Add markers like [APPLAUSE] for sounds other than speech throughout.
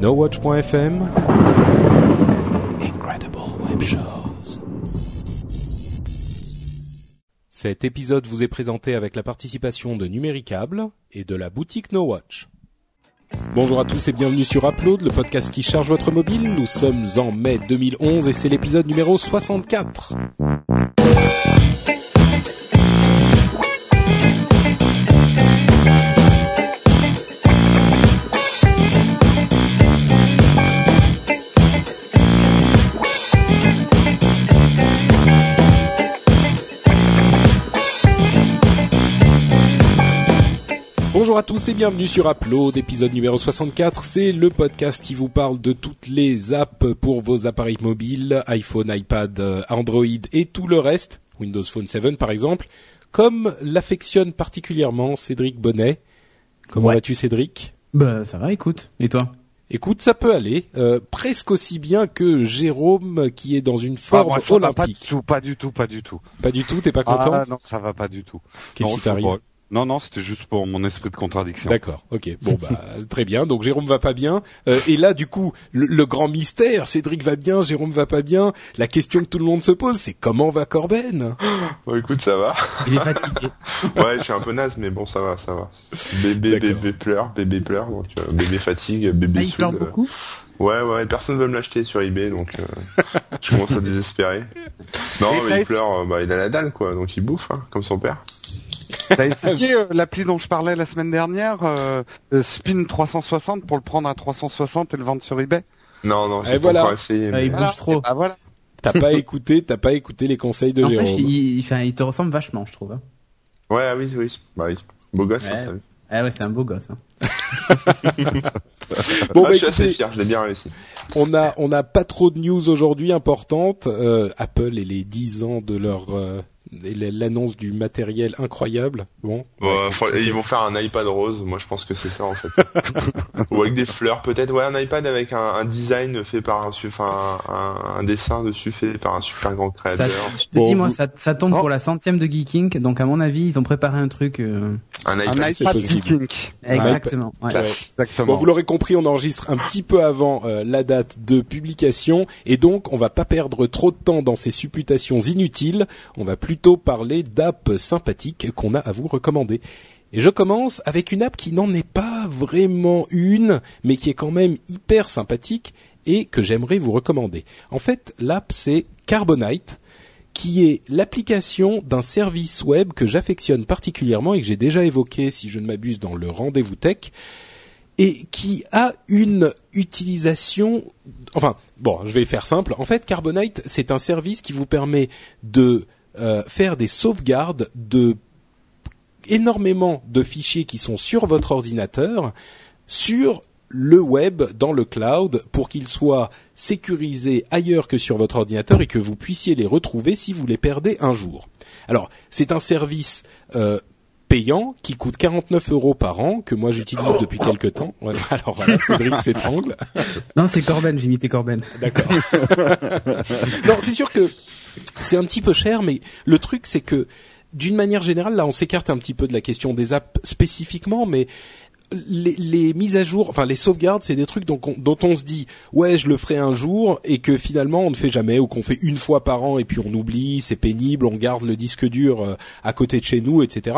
NoWatch.fm Incredible Web Shows. Cet épisode vous est présenté avec la participation de Numéricable et de la boutique NoWatch. Bonjour à tous et bienvenue sur Upload, le podcast qui charge votre mobile. Nous sommes en mai 2011 et c'est l'épisode numéro 64. Bonjour à tous et bienvenue sur Upload, épisode numéro 64. C'est le podcast qui vous parle de toutes les apps pour vos appareils mobiles, iPhone, iPad, euh, Android et tout le reste, Windows Phone 7 par exemple, comme l'affectionne particulièrement Cédric Bonnet. Comment Ouais. vas-tu Cédric? Bah ça va, écoute. Et toi? Écoute, ça peut aller, euh, presque aussi bien que Jérôme qui est dans une Ah, forme moi, va pas du olympique. tout, pas du tout, pas du tout. Pas du tout, t'es pas content? Ah non, ça va pas du tout. Qu'est-ce qui t'arrive? Non, non, c'était juste pour mon esprit de contradiction. D'accord, ok, bon bah [LAUGHS] très bien. Donc Jérôme va pas bien. Euh, et là, du coup, le, le grand mystère, Cédric va bien, Jérôme va pas bien. La question que tout le monde se pose, c'est comment va Corben? [GASPS] Bon, écoute, ça va. Il est fatigué. [LAUGHS] Ouais, je suis un peu naze, mais bon, ça va, ça va. Bébé, bébé pleure, bébé pleure, donc euh, bébé fatigue, bébé Ah, il pleure euh, beaucoup? Ouais, ouais, personne veut me l'acheter sur eBay, donc euh, je commence à désespérer. Non, mais il pleure, euh, bah, il a la dalle, quoi, donc il bouffe, hein, comme son père. T'as essayé euh, l'appli dont je parlais la semaine dernière, euh, euh, Spin 360 pour le prendre à 360 et le vendre sur eBay? Non, non, Et j'ai pas voilà. encore essayé. Ah, mais- il bouge trop. Ah voilà. T'as pas écouté, t'as pas écouté les conseils de En fait, Jérôme. il, il, enfin, il te ressemble vachement, je trouve. hein. Ouais, oui, oui, bah oui. Beau gosse, Ouais. hein, t'as vu. Ah ouais, c'est un beau gosse. Hein. [LAUGHS] [LAUGHS] Bon, Ah, bah, je suis assez fier, je l'ai bien réussi. on a on a pas trop de news aujourd'hui importantes. Euh, Apple et les 10 ans de leur euh, l'annonce du matériel incroyable. Bon, Ouais, faut- ils vont faire un iPad rose, moi je pense que c'est ça en fait. [LAUGHS] Ou avec des fleurs peut-être, ouais un iPad avec un, un design fait par un, su- enfin un, un, un dessin dessus fait par un super grand Ça, créateur. je te Bon, dis, moi, vous- ça, ça tombe Oh. pour la centième de Geeking, donc à mon avis, ils ont préparé un truc. euh, Un iPad, c'est iPad possible. Geeking. Exactement. ouais. Ouais. Exactement. Bon, vous l'aurez compris, on enregistre un petit peu avant euh, la date de publication et donc on va pas perdre trop de temps dans ces supputations inutiles. On va parler d'apps sympathiques qu'on a à vous recommander. Et je commence avec une app qui n'en est pas vraiment une, mais qui est quand même hyper sympathique et que j'aimerais vous recommander. En fait, l'app c'est Carbonite qui est l'application d'un service web que j'affectionne particulièrement et que j'ai déjà évoqué, si je ne m'abuse, dans le rendez-vous tech, et qui a une utilisation. Enfin, bon, je vais faire simple. En fait, Carbonite, c'est un service qui vous permet de euh, faire des sauvegardes de énormément de fichiers qui sont sur votre ordinateur sur le web dans le cloud pour qu'ils soient sécurisés ailleurs que sur votre ordinateur et que vous puissiez les retrouver si vous les perdez un jour. Alors, c'est un service euh, payant qui coûte 49 euros par an que moi j'utilise depuis quelque temps. Ouais, [LAUGHS] alors voilà, Cédric [LAUGHS] s'étrangle. Non, c'est Corben, j'ai imité Corben. D'accord. [LAUGHS] non, c'est sûr que c'est un petit peu cher, mais le truc c'est que d'une manière générale, là, on s'écarte un petit peu de la question des apps spécifiquement, mais les, mises à jour, enfin les sauvegardes, c'est des trucs dont on, dont on se dit ouais je le ferai un jour et que finalement on ne fait jamais ou qu'on fait une fois par an et puis on oublie, c'est pénible, on garde le disque dur euh, à côté de chez nous, etc.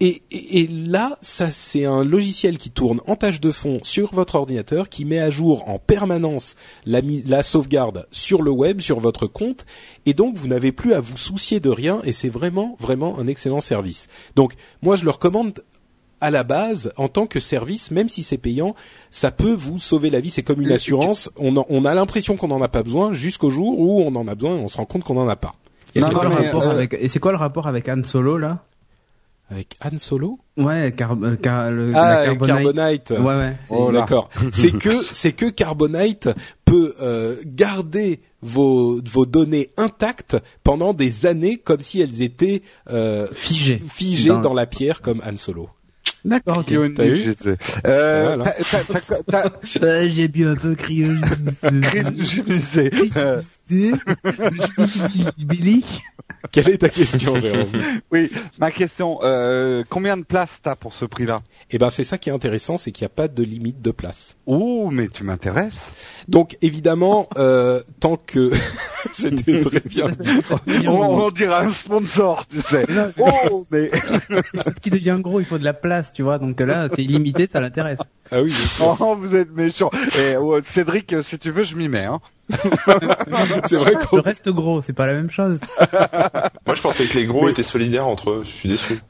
Et, et, et là, ça c'est un logiciel qui tourne en tâche de fond sur votre ordinateur, qui met à jour en permanence la, sauvegarde sur le web, sur votre compte, et donc vous n'avez plus à vous soucier de rien, et c'est vraiment vraiment un excellent service. Donc moi je le recommande à la base en tant que service, même si c'est payant, ça peut vous sauver la vie. C'est comme une assurance. On, en- on a l'impression qu'on n'en a pas besoin jusqu'au jour où on en a besoin et on se rend compte qu'on n'en a pas. Et c'est quoi, euh, avec et c'est quoi le rapport avec Han Solo là? Avec Han Solo Ouais, car, euh, car, le, Ah, la Carbonite. Carbonite. Ouais, ouais. c'est- Oh. D'accord. [LAUGHS] c'est que c'est que Carbonite peut euh, garder vos vos données intactes pendant des années comme si elles étaient euh, Figé. figées dans... Dans- la pierre comme Han Solo. D'accord, ok. Cryogénisé. T'as vu Euh, Voilà. Euh, [LAUGHS] J'ai bu un peu cryogénisé. [LAUGHS] Billy Quelle est ta question, Jérôme [LAUGHS] oui, ma question, euh, combien de place t'as pour ce prix-là? Eh ben, c'est ça qui est intéressant, c'est qu'il n'y a pas de limite de place. Oh, mais tu m'intéresses. Donc, évidemment, euh, tant que [LAUGHS] c'était très bien. On, on dirait un sponsor, tu sais. Oh, mais [LAUGHS] Ce qui devient gros, il faut de la place, tu vois. Donc là, c'est illimité, ça l'intéresse. Ah oui. bien sûr. oh, vous êtes méchant. Et oh, Cédric, si tu veux, je m'y mets. Hein. [LAUGHS] c'est vrai Le qu'on reste gros, c'est pas la même chose. [LAUGHS] Moi, je pensais que les gros étaient solidaires entre eux. Je suis déçu.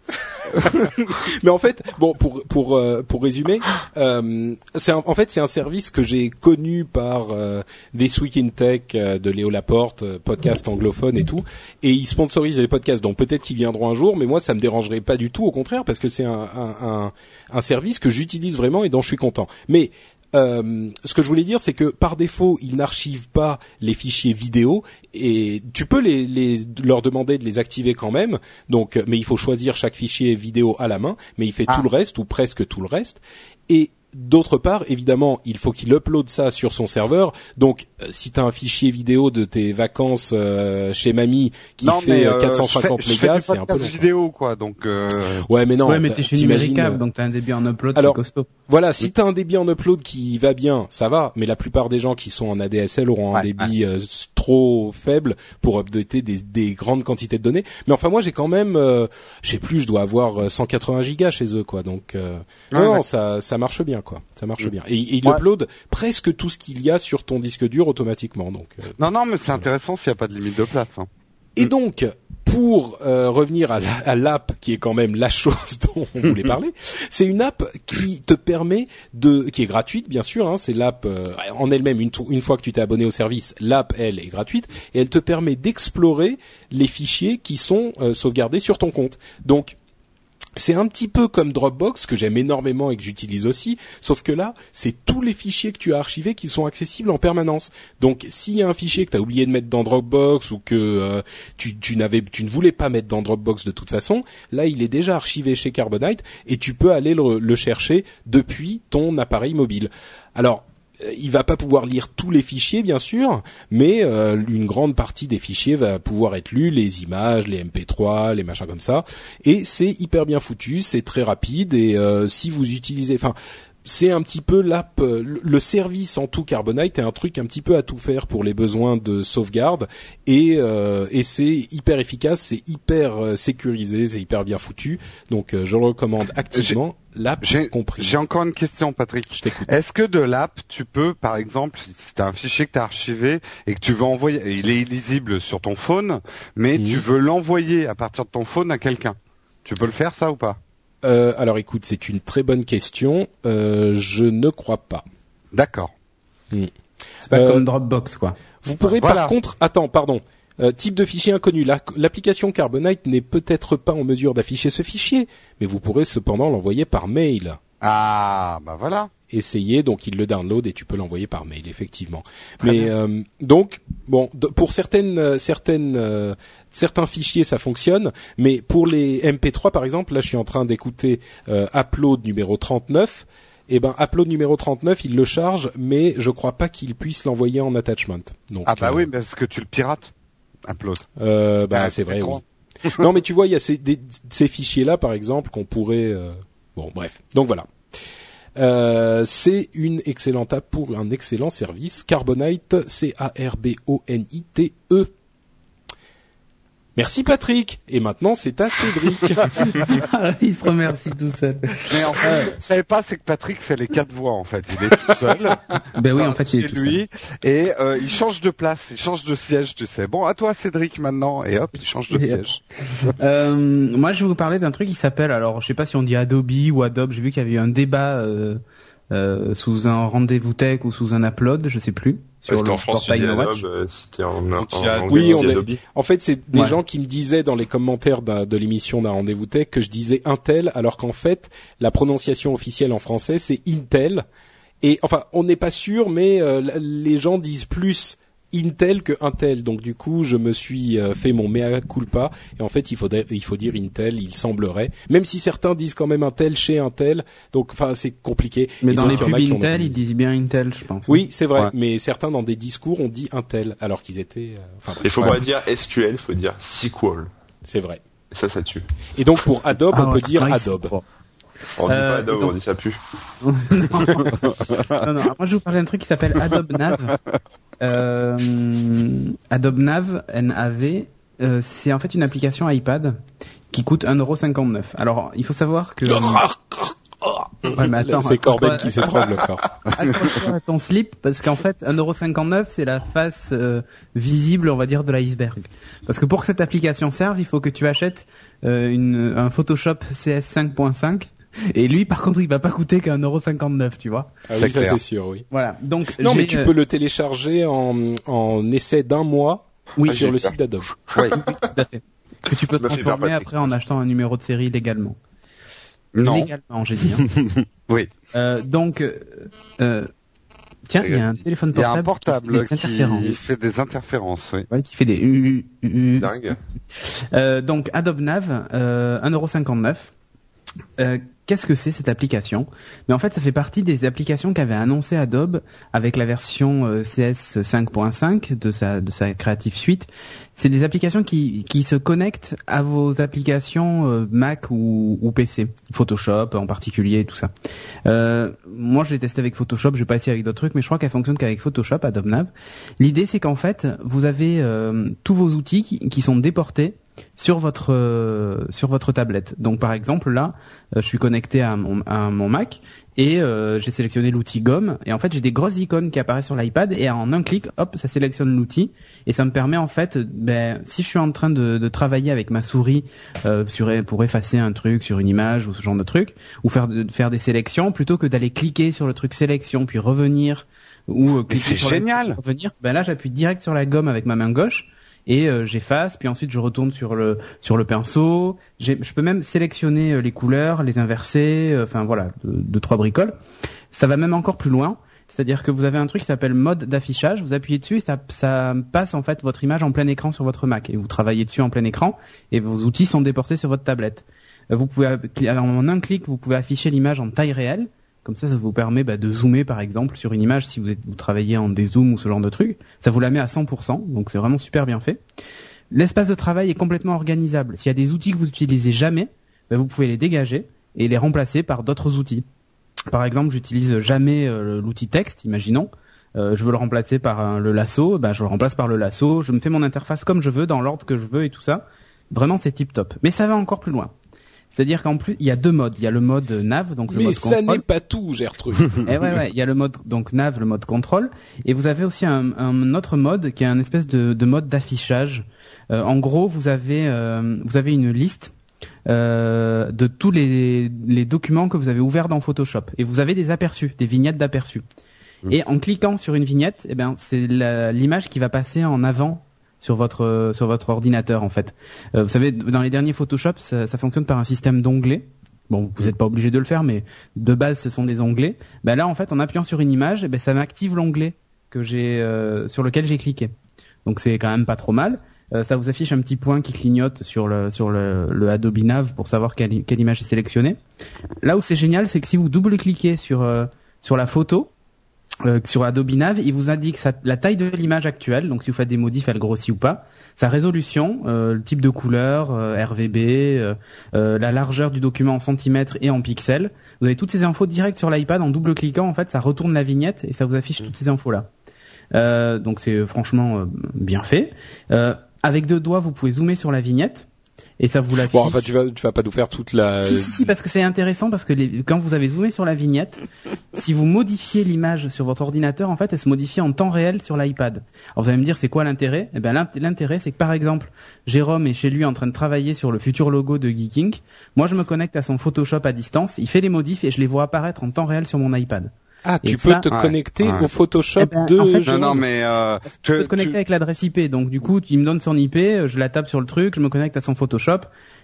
[LAUGHS] Mais en fait, bon, pour pour euh, pour résumer, euh, c'est un- en fait c'est un service que j'ai connu par euh, This Week in Tech euh, de Léo Laporte, euh, podcast anglophone et tout, et il sponsorise des podcasts, donc peut-être qu'ils viendront un jour, mais moi ça me dérangerait pas du tout, au contraire, parce que c'est un un, un un service que j'utilise vraiment et dont je suis content. Mais euh, ce que je voulais dire, c'est que par défaut, ils n'archivent pas les fichiers vidéo et tu peux les, les leur demander de les activer quand même. Donc, mais il faut choisir chaque fichier vidéo à la main. Mais il fait Ah. tout le reste ou presque tout le reste. Et D'autre part, évidemment, il faut qu'il upload ça sur son serveur. Donc, euh, si tu as un fichier vidéo de tes vacances euh, chez mamie qui non, fait mais euh, euh, 450 je fais, je mégas, c'est un peu long. vidéo, quoi. Donc, euh, Ouais, mais non. ouais, mais t'es chez donc t'as un débit en upload Alors, costaud. Voilà, si t'as un débit en upload qui va bien, ça va, mais la plupart des gens qui sont en ADSL auront un Ouais, débit euh, trop faible pour updater des, des grandes quantités de données. Mais enfin, moi, j'ai quand même, euh, je sais plus, je dois avoir euh, 180 gigas chez eux, quoi. Donc, euh, Ouais, non, ouais. ça, ça marche bien, quoi. Ça marche Mm. bien. Et, et il Ouais. upload presque tout ce qu'il y a sur ton disque dur automatiquement. Donc, euh, non, non, mais c'est intéressant s'il n'y a pas de limite de place. Hein. Et Mm. donc, pour euh, revenir à la- à l'app qui est quand même la chose [LAUGHS] dont on voulait [LAUGHS] parler, c'est une app qui te permet de, qui est gratuite bien sûr, hein, c'est l'app euh, en elle-même une fois que tu t'es abonné au service, l'app elle est gratuite et elle te permet d'explorer les fichiers qui sont euh, sauvegardés sur ton compte. Donc c'est un petit peu comme Dropbox que j'aime énormément et que j'utilise aussi, sauf que là, c'est tous les fichiers que tu as archivés qui sont accessibles en permanence. Donc, s'il y a un fichier que tu as oublié de mettre dans Dropbox ou que euh, tu, n'avais, tu ne voulais pas mettre dans Dropbox de toute façon, là, il est déjà archivé chez Carbonite et tu peux aller le, le chercher depuis ton appareil mobile. Alors, il va pas pouvoir lire tous les fichiers bien sûr, mais euh, une grande partie des fichiers va pouvoir être lu, les images, les MP3, les machins comme ça, et c'est hyper bien foutu, c'est très rapide et euh, si vous utilisez, enfin c'est un petit peu l'app, euh, le service en tout Carbonite est un truc un petit peu à tout faire pour les besoins de sauvegarde et, euh, et c'est hyper efficace, c'est hyper euh, sécurisé, c'est hyper bien foutu, donc je le recommande activement, l'app J'ai comprise. j'ai encore une question, Patrick. Je t'écoute. Est-ce que de l'app, tu peux, par exemple, si tu as un fichier que tu as archivé et que tu veux envoyer, il est illisible sur ton phone, mais Mhm. tu veux l'envoyer à partir de ton phone à quelqu'un, tu peux le faire ça ou pas? Euh, alors écoute, c'est une très bonne question. Euh, je ne crois pas. D'accord. C'est pas Euh, comme Dropbox, quoi. Vous pourrez Voilà. par contre, attends, pardon. Euh, type de fichier inconnu. La- L'application Carbonite n'est peut-être pas en mesure d'afficher ce fichier, mais vous pourrez cependant l'envoyer par mail. Ah, bah voilà. Essayer, donc il le download et tu peux l'envoyer par mail, effectivement. mais euh, donc, bon, pour certaines, euh, certaines, euh, certains fichiers, ça fonctionne, mais pour les MP3, par exemple, là, je suis en train d'écouter euh, Upload numéro 39. Et ben, Upload numéro 39, il le charge, mais je crois pas qu'il puisse l'envoyer en attachment. Donc, Ah bah euh, oui, parce que tu le pirates. Upload? euh, bah Ah, c'est vrai. Oui. non, mais tu vois, il y a ces, des- ces fichiers-là, par exemple, qu'on pourrait. euh, Bon, bref. Donc voilà. Euh, c'est une excellente app pour un excellent service. Carbonite, C-A-R-B-O-N-I-T-E. Merci Patrick. Et maintenant, c'est à Cédric. [LAUGHS] Il se remercie tout seul. Mais en fait, ce que vous savez pas, c'est que Patrick fait les quatre voix en fait. Il est tout seul. [LAUGHS] Ben oui, en fait, il est chez tout seul. lui et euh, il change de place, il change de siège, tu sais. Bon, à toi Cédric maintenant et hop, il change de Et siège. [LAUGHS] Euh, moi, je vais vous parler d'un truc qui s'appelle, alors, je sais pas si on dit Adobe ou Adobe. J'ai vu qu'il y avait eu un débat euh, euh, sous un rendez-vous tech ou sous un upload, je sais plus, sur le France, portail en. Oui, on est- fait, c'est des Ouais. gens qui me disaient dans les commentaires de l'émission d'un rendez-vous tech que je disais Intel, alors qu'en fait, la prononciation officielle en français, c'est Intel. Et enfin, on n'est pas sûr, mais euh, les gens disent plus Intel que Intel. Donc du coup, je me suis euh, fait mon mea culpa et en fait, il faut il faut dire Intel, il semblerait. Même si certains disent quand même Intel chez Intel. Donc enfin, c'est compliqué. Mais Et dans donc, les il pubs Intel, ils disent bien Intel, je pense. Oui, c'est vrai, Ouais. mais certains dans des discours ont dit Intel alors qu'ils étaient euh, Il faut pas dire SQL, faut dire SQL. c'est vrai. Ça, ça tue. Et donc pour Adobe, Ah on peut dire Adobe. On dit Euh, pas Adobe, donc- on dit ça pue. [LAUGHS] non. non, non. Moi, je vais vous parler d'un truc qui s'appelle Adobe Nav. Euh, Adobe Nav, N-A-V, euh, c'est en fait une application iPad qui coûte 1,59€. Alors, il faut savoir que... Ouais, c'est Corben qui s'étrangle encore. Attention à ton slip parce qu'en fait 1,59€ c'est la face euh, visible on va dire de l'iceberg. Parce que pour que cette application serve il faut que tu achètes euh, une, un Photoshop CS 5.5 et lui par contre il va pas coûter qu'un euro 59 tu vois. Ah C'est oui, ça c'est sûr, oui. Voilà donc Non, mais tu peux le télécharger en, en essai d'un mois oui sur le site d'Adobe. Oui. tout à fait que tu peux transformer après en achetant un numéro de série légalement. Non. Légalement j'ai dit. hein. [LAUGHS] Oui. Euh, donc euh, euh, tiens il y a un téléphone Il y a un portable qui fait portable des qui interférences. fait des interférences, oui. Ouais, qui fait des u- u- u- Dingue. Euh, donc Adobe Nav, euh, 1,59€. Euh, Qu'est-ce que c'est cette application? Mais en fait, ça fait partie des applications qu'avait annoncé Adobe avec la version euh, CS 5.5 de sa de sa Creative Suite. C'est des applications qui qui se connectent à vos applications euh, Mac ou, ou PC, Photoshop en particulier, tout ça. Euh, moi, je l'ai testé avec Photoshop, je vais pas essayer avec d'autres trucs, mais je crois qu'elle fonctionne qu'avec Photoshop, Adobe Nav. L'idée, c'est qu'en fait, vous avez tous vos outils qui sont déportés sur votre euh, sur votre tablette. Donc par exemple là, euh, je suis connecté à mon, à mon Mac et euh, j'ai sélectionné l'outil gomme et en fait j'ai des grosses icônes qui apparaissent sur l'iPad et en un clic, hop, ça sélectionne l'outil et ça me permet en fait, ben si je suis en train de, de travailler avec ma souris euh, sur pour effacer un truc sur une image ou ce genre de truc ou faire de, faire des sélections plutôt que d'aller cliquer sur le truc sélection puis revenir ou euh, cliquer sur la- génial. revenir, ben là j'appuie direct sur la gomme avec ma main gauche et euh, j'efface puis ensuite je retourne sur le sur le pinceau. Je peux même sélectionner euh, les couleurs les inverser euh, enfin voilà deux, deux, trois bricoles. Ça va même encore plus loin. C'est-à-dire que vous avez un truc qui s'appelle mode d'affichage. Vous appuyez dessus et ça, ça passe en fait votre image en plein écran sur votre Mac. Et vous travaillez dessus en plein écran et vos outils sont déportés sur votre tablette. Euh, vous pouvez en un clic vous pouvez afficher l'image en taille réelle comme ça, ça vous permet bah, de zoomer par exemple sur une image si vous, travaillez en dézoom ou ce genre de truc. Ça vous la met à 100%, donc c'est vraiment super bien fait. L'espace de travail est complètement organisable. S'il y a des outils que vous utilisez jamais, bah, vous pouvez les dégager et les remplacer par d'autres outils. Par exemple, j'utilise jamais euh, l'outil texte, imaginons. Euh, je veux le remplacer par le lasso, bah, je le remplace par le lasso. Je me fais mon interface comme je veux, dans l'ordre que je veux et tout ça. Vraiment, c'est tip top. Mais ça va encore plus loin. C'est-à-dire qu'en plus, il y a deux modes. Il y a le mode nav, donc le Mais mode ça contrôle. n'est pas tout, Gertrude. [LAUGHS] Et ouais, ouais, il y a le mode donc nav, le mode contrôle, et vous avez aussi un, un autre mode qui est un espèce de, de mode d'affichage. Euh, en gros, vous avez euh, vous avez une liste euh, de tous les, les documents que vous avez ouverts dans Photoshop, et vous avez des aperçus, des vignettes d'aperçus. Et en cliquant sur une vignette, eh ben c'est l'image qui va passer en avant sur votre sur votre ordinateur en fait. Euh, vous savez, dans les derniers Photoshop, ça, ça fonctionne par un système d'onglets. Bon, vous n'êtes pas obligé de le faire, mais de base, ce sont des onglets. Ben là, en fait, en appuyant sur une image, eh ben, ça m'active l'onglet que j'ai euh, sur lequel j'ai cliqué. Donc c'est quand même pas trop mal. Euh, ça vous affiche un petit point qui clignote sur le sur le, le Adobe Nav pour savoir quelle, quelle image est sélectionnée. Là où c'est génial, c'est que si vous double-cliquez sur euh, sur la photo, euh, sur Adobe Nav, il vous indique la taille de l'image actuelle, donc si vous faites des modifs, elle grossit ou pas, sa résolution, euh, le type de couleur, euh, RVB, euh, la largeur du document en centimètres et en pixels. Vous avez toutes ces infos direct sur l'iPad en double cliquant, en fait, ça retourne la vignette et ça vous affiche toutes ces infos là. Euh, donc c'est franchement bien fait. Avec deux doigts, vous pouvez zoomer sur la vignette et ça vous l'affiche. Bon, enfin, tu vas, tu vas pas nous faire toute la. Si, si, si, parce que c'est intéressant parce que les- quand vous avez zoomé sur la vignette, [LAUGHS] si vous modifiez l'image sur votre ordinateur, en fait, elle se modifie en temps réel sur l'iPad. Alors vous allez me dire, c'est quoi l'intérêt? Eh ben l'int- l'intérêt, c'est que par exemple, Jérôme est chez lui en train de travailler sur le futur logo de Geeking. Moi, je me connecte à son Photoshop à distance, il fait les modifs et je les vois apparaître en temps réel sur mon iPad. Ah, tu peux ça- te Ouais, connecter ouais. au Photoshop Eh ben, de. en fait, Non, non, mais euh, Tu peux te connecter tu- avec l'adresse IP, donc du coup, il me donne son IP, je la tape sur le truc, je me connecte à son Photoshop,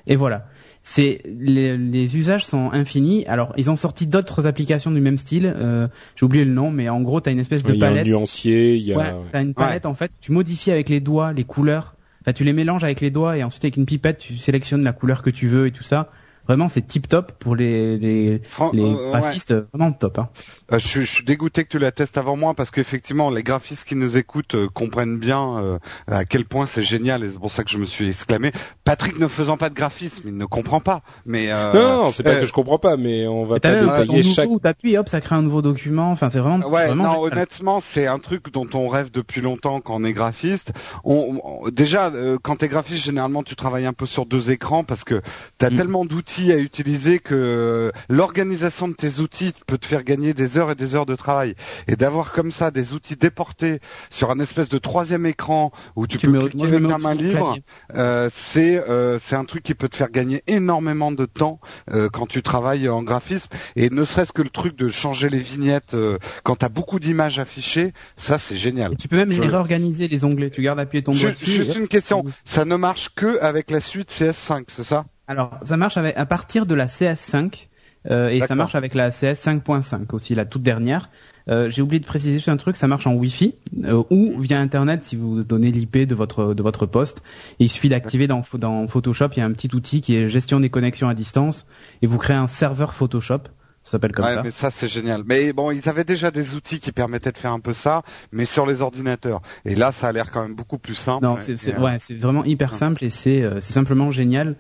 et voilà. c'est les, les, usages sont infinis. Alors ils ont sorti d'autres applications du même style. Euh, J'ai oublié le nom, mais en gros t'as une espèce de palette. Il y a un nuancier. Il y a. Ouais, t'as une palette en fait. Tu modifies avec les doigts les couleurs. Enfin, tu les mélanges avec les doigts et ensuite avec une pipette tu sélectionnes la couleur que tu veux et tout ça. Vraiment, c'est tip top pour les les, les euh, graphistes, vraiment top. Hein. Euh, je, je, suis dégoûté que tu la testes avant moi parce qu'effectivement, les graphistes qui nous écoutent euh, comprennent bien euh, à quel point c'est génial et c'est pour ça que je me suis exclamé. Patrick ne faisant pas de graphisme, il ne comprend pas. Mais non, non, non c'est pas que je comprends pas, mais on va pas détailler chaque. T'appuies, hop, ça crée un nouveau document. Enfin, c'est vraiment. Ouais, vraiment non, honnêtement, c'est un truc dont on rêve depuis longtemps quand on est graphiste. On, déjà, quand t'es graphiste, généralement, tu travailles un peu sur deux écrans parce que t'as mm. tellement d'outils à utiliser que l'organisation de tes outils peut te faire gagner des heures et des heures de travail. Et d'avoir comme ça des outils déportés sur un espèce de troisième écran où tu, peux cliquer avec ta main libre, euh, c'est euh, c'est un truc qui peut te faire gagner énormément de temps euh, quand tu travailles en graphisme. Et ne serait-ce que le truc de changer les vignettes quand tu as beaucoup d'images affichées, ça c'est génial. tu peux même réorganiser les onglets. Tu gardes appuyé ton dessus. Juste une question, ça ne marche que avec la suite CS5, c'est ça? Alors, ça marche avec, à partir de la CS5 euh, et ça marche avec la CS 5.5 aussi, la toute dernière. Euh, J'ai oublié de préciser juste un truc, ça marche en Wi-Fi euh, ou via Internet si vous donnez l'IP de votre de votre poste. il suffit d'activer dans, dans Photoshop, il y a un petit outil qui est gestion des connexions à distance et vous créez un serveur Photoshop. Ça s'appelle comme ouais, ça. mais ça c'est génial. Mais bon, ils avaient déjà des outils qui permettaient de faire un peu ça, mais sur les ordinateurs. Et là, ça a l'air quand même beaucoup plus simple. Non, c'est ouais, c'est vraiment hyper simple et c'est c'est simplement génial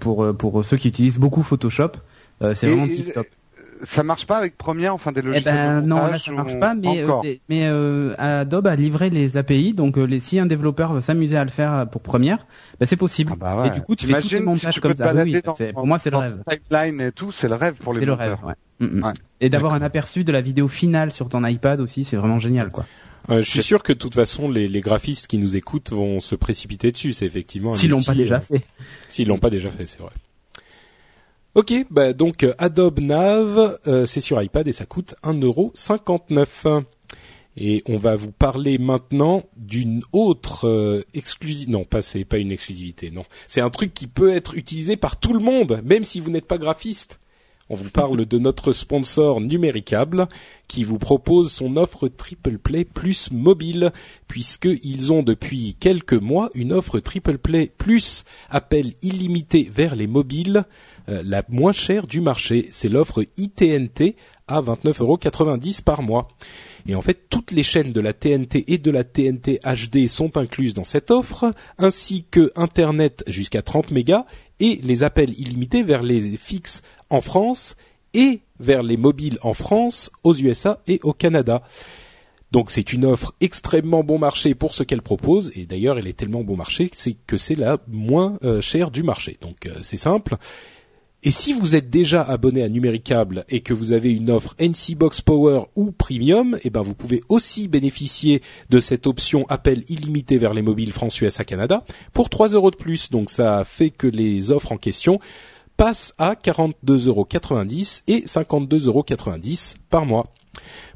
pour pour ceux qui utilisent beaucoup Photoshop. Euh, c'est vraiment tip top. Ça marche pas avec Premiere, enfin des logiciels. Eh ben, non, là ça marche pas, mais euh, mais euh, Adobe a livré les API, donc les, si un développeur veut s'amuser à le faire pour Premiere, ben, c'est possible. Ah bah ouais. Et du coup, tu fais tous les montages comme ça. Oui, pour moi, c'est le rêve. Pipeline et tout, c'est le rêve pour les. C'est le rêve, ouais. Mm, mm. ouais. Et d'avoir un aperçu de la vidéo finale sur ton iPad aussi, c'est vraiment génial, quoi. Euh, je suis sûr que de toute façon, les, les, graphistes qui nous écoutent vont se précipiter dessus. C'est effectivement. S'ils l'ont pas déjà fait. S'ils l'ont pas déjà fait, c'est vrai. Ok, bah donc euh, Adobe Nav, euh, c'est sur iPad et ça coûte 1,59€. Et on va vous parler maintenant d'une autre euh, exclusivité. Non, pas c'est pas une exclusivité, non. C'est un truc qui peut être utilisé par tout le monde, même si vous n'êtes pas graphiste. On vous parle de notre sponsor Numéricable qui vous propose son offre Triple Play Plus mobile puisqu'ils ont depuis quelques mois une offre Triple Play Plus appel illimité vers les mobiles euh, la moins chère du marché. C'est l'offre ITNT à 29,90€ par mois. Et en fait, toutes les chaînes de la TNT et de la TNT HD sont incluses dans cette offre, ainsi que Internet jusqu'à 30 mégas et les appels illimités vers les fixes en France et vers les mobiles en France, aux USA et au Canada. Donc c'est une offre extrêmement bon marché pour ce qu'elle propose et d'ailleurs elle est tellement bon marché que c'est la moins euh, chère du marché. Donc euh, c'est simple. Et si vous êtes déjà abonné à Numéricable et que vous avez une offre NC Box Power ou Premium, eh ben vous pouvez aussi bénéficier de cette option appel illimité vers les mobiles France, USA, Canada pour 3 euros de plus. Donc ça fait que les offres en question passent à 42,90 euros et 52,90 euros par mois.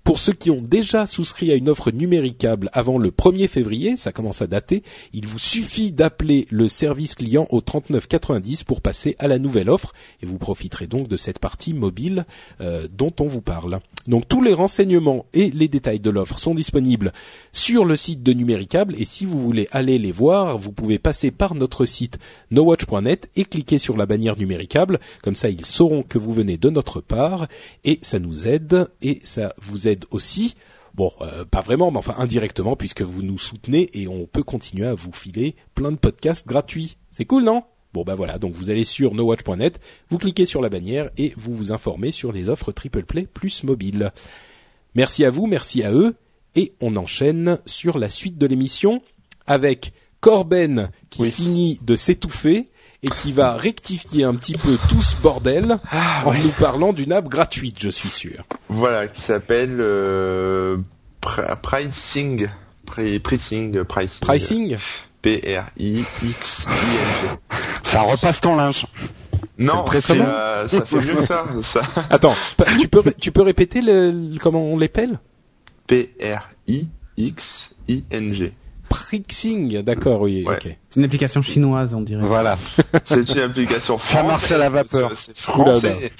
Pour ceux qui ont déjà souscrit à une offre numéricable avant le 1er février, ça commence à dater, il vous suffit d'appeler le service client au 3990 pour passer à la nouvelle offre et vous profiterez donc de cette partie mobile euh, dont on vous parle. Donc tous les renseignements et les détails de l'offre sont disponibles sur le site de Numéricable et si vous voulez aller les voir, vous pouvez passer par notre site nowatch.net et cliquer sur la bannière Numéricable, comme ça ils sauront que vous venez de notre part et ça nous aide et ça vous aide aussi. Bon, euh, pas vraiment, mais enfin indirectement, puisque vous nous soutenez et on peut continuer à vous filer plein de podcasts gratuits. C'est cool, non? Bon bah voilà, donc vous allez sur nowatch.net, vous cliquez sur la bannière et vous vous informez sur les offres Triple Play plus mobile. Merci à vous, merci à eux, et on enchaîne sur la suite de l'émission avec Corben qui finit de s'étouffer et qui va rectifier un petit peu tout ce bordel ah, en nous parlant d'une app gratuite, je suis sûr. Voilà, qui s'appelle euh, Pricing. Pricing. Pricing. Pricing? P-R-I-X-I-N-G. Ça repasse ton linge. Non, euh, ça fait mieux que ça, ça. Attends, tu peux, tu peux répéter le, comment on l'appelle? P-R-I-X-I-N-G. Prixing, d'accord, oui, ok. C'est une application chinoise, on dirait. Voilà. [LAUGHS] C'est une application Ça française. marche à la vapeur. C'est français.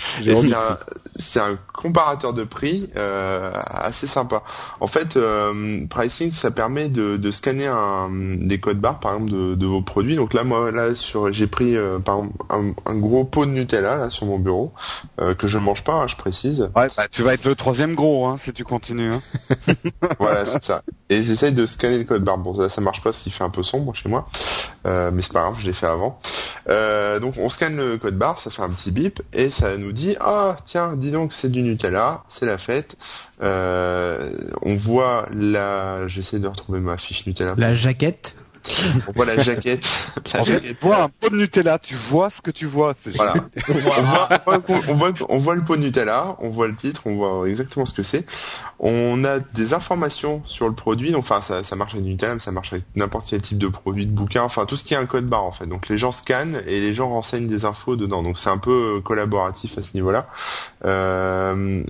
C'est un, comparateur de prix euh, assez sympa. En fait, euh, pricing, ça permet de, de scanner un, des codes barres, par exemple, de, de vos produits. Donc là, moi, là, sur, j'ai pris euh, par exemple, un, un gros pot de Nutella là sur mon bureau euh, que je ne mange pas, hein, je précise. Ouais, bah, tu vas être le troisième gros, hein, si tu continues. Hein. [LAUGHS] voilà, c'est ça. Et j'essaye de scanner le code barre. Bon, ça, ça marche pas parce qu'il fait un peu sombre chez moi, euh, mais c'est pas grave, je l'ai fait avant. Euh, donc on scanne le code barre, ça fait un petit bip et ça nous dit ah tiens, dis donc c'est du Nutella, c'est la fête. Euh, on voit la, j'essaie de retrouver ma fiche Nutella. La jaquette. On voit la jaquette. [LAUGHS] La En fait, tu vois un pot de Nutella, tu vois ce que tu vois. Voilà. on, voit, on, voit, on, voit, on voit le pot de Nutella, on voit le titre, on voit exactement ce que c'est. On a des informations sur le produit, donc enfin ça, ça marche avec mais ça marche avec n'importe quel type de produit, de bouquin, enfin tout ce qui est un code barre en fait. Donc les gens scannent et les gens renseignent des infos dedans. Donc c'est un peu collaboratif à ce niveau-là. Euh,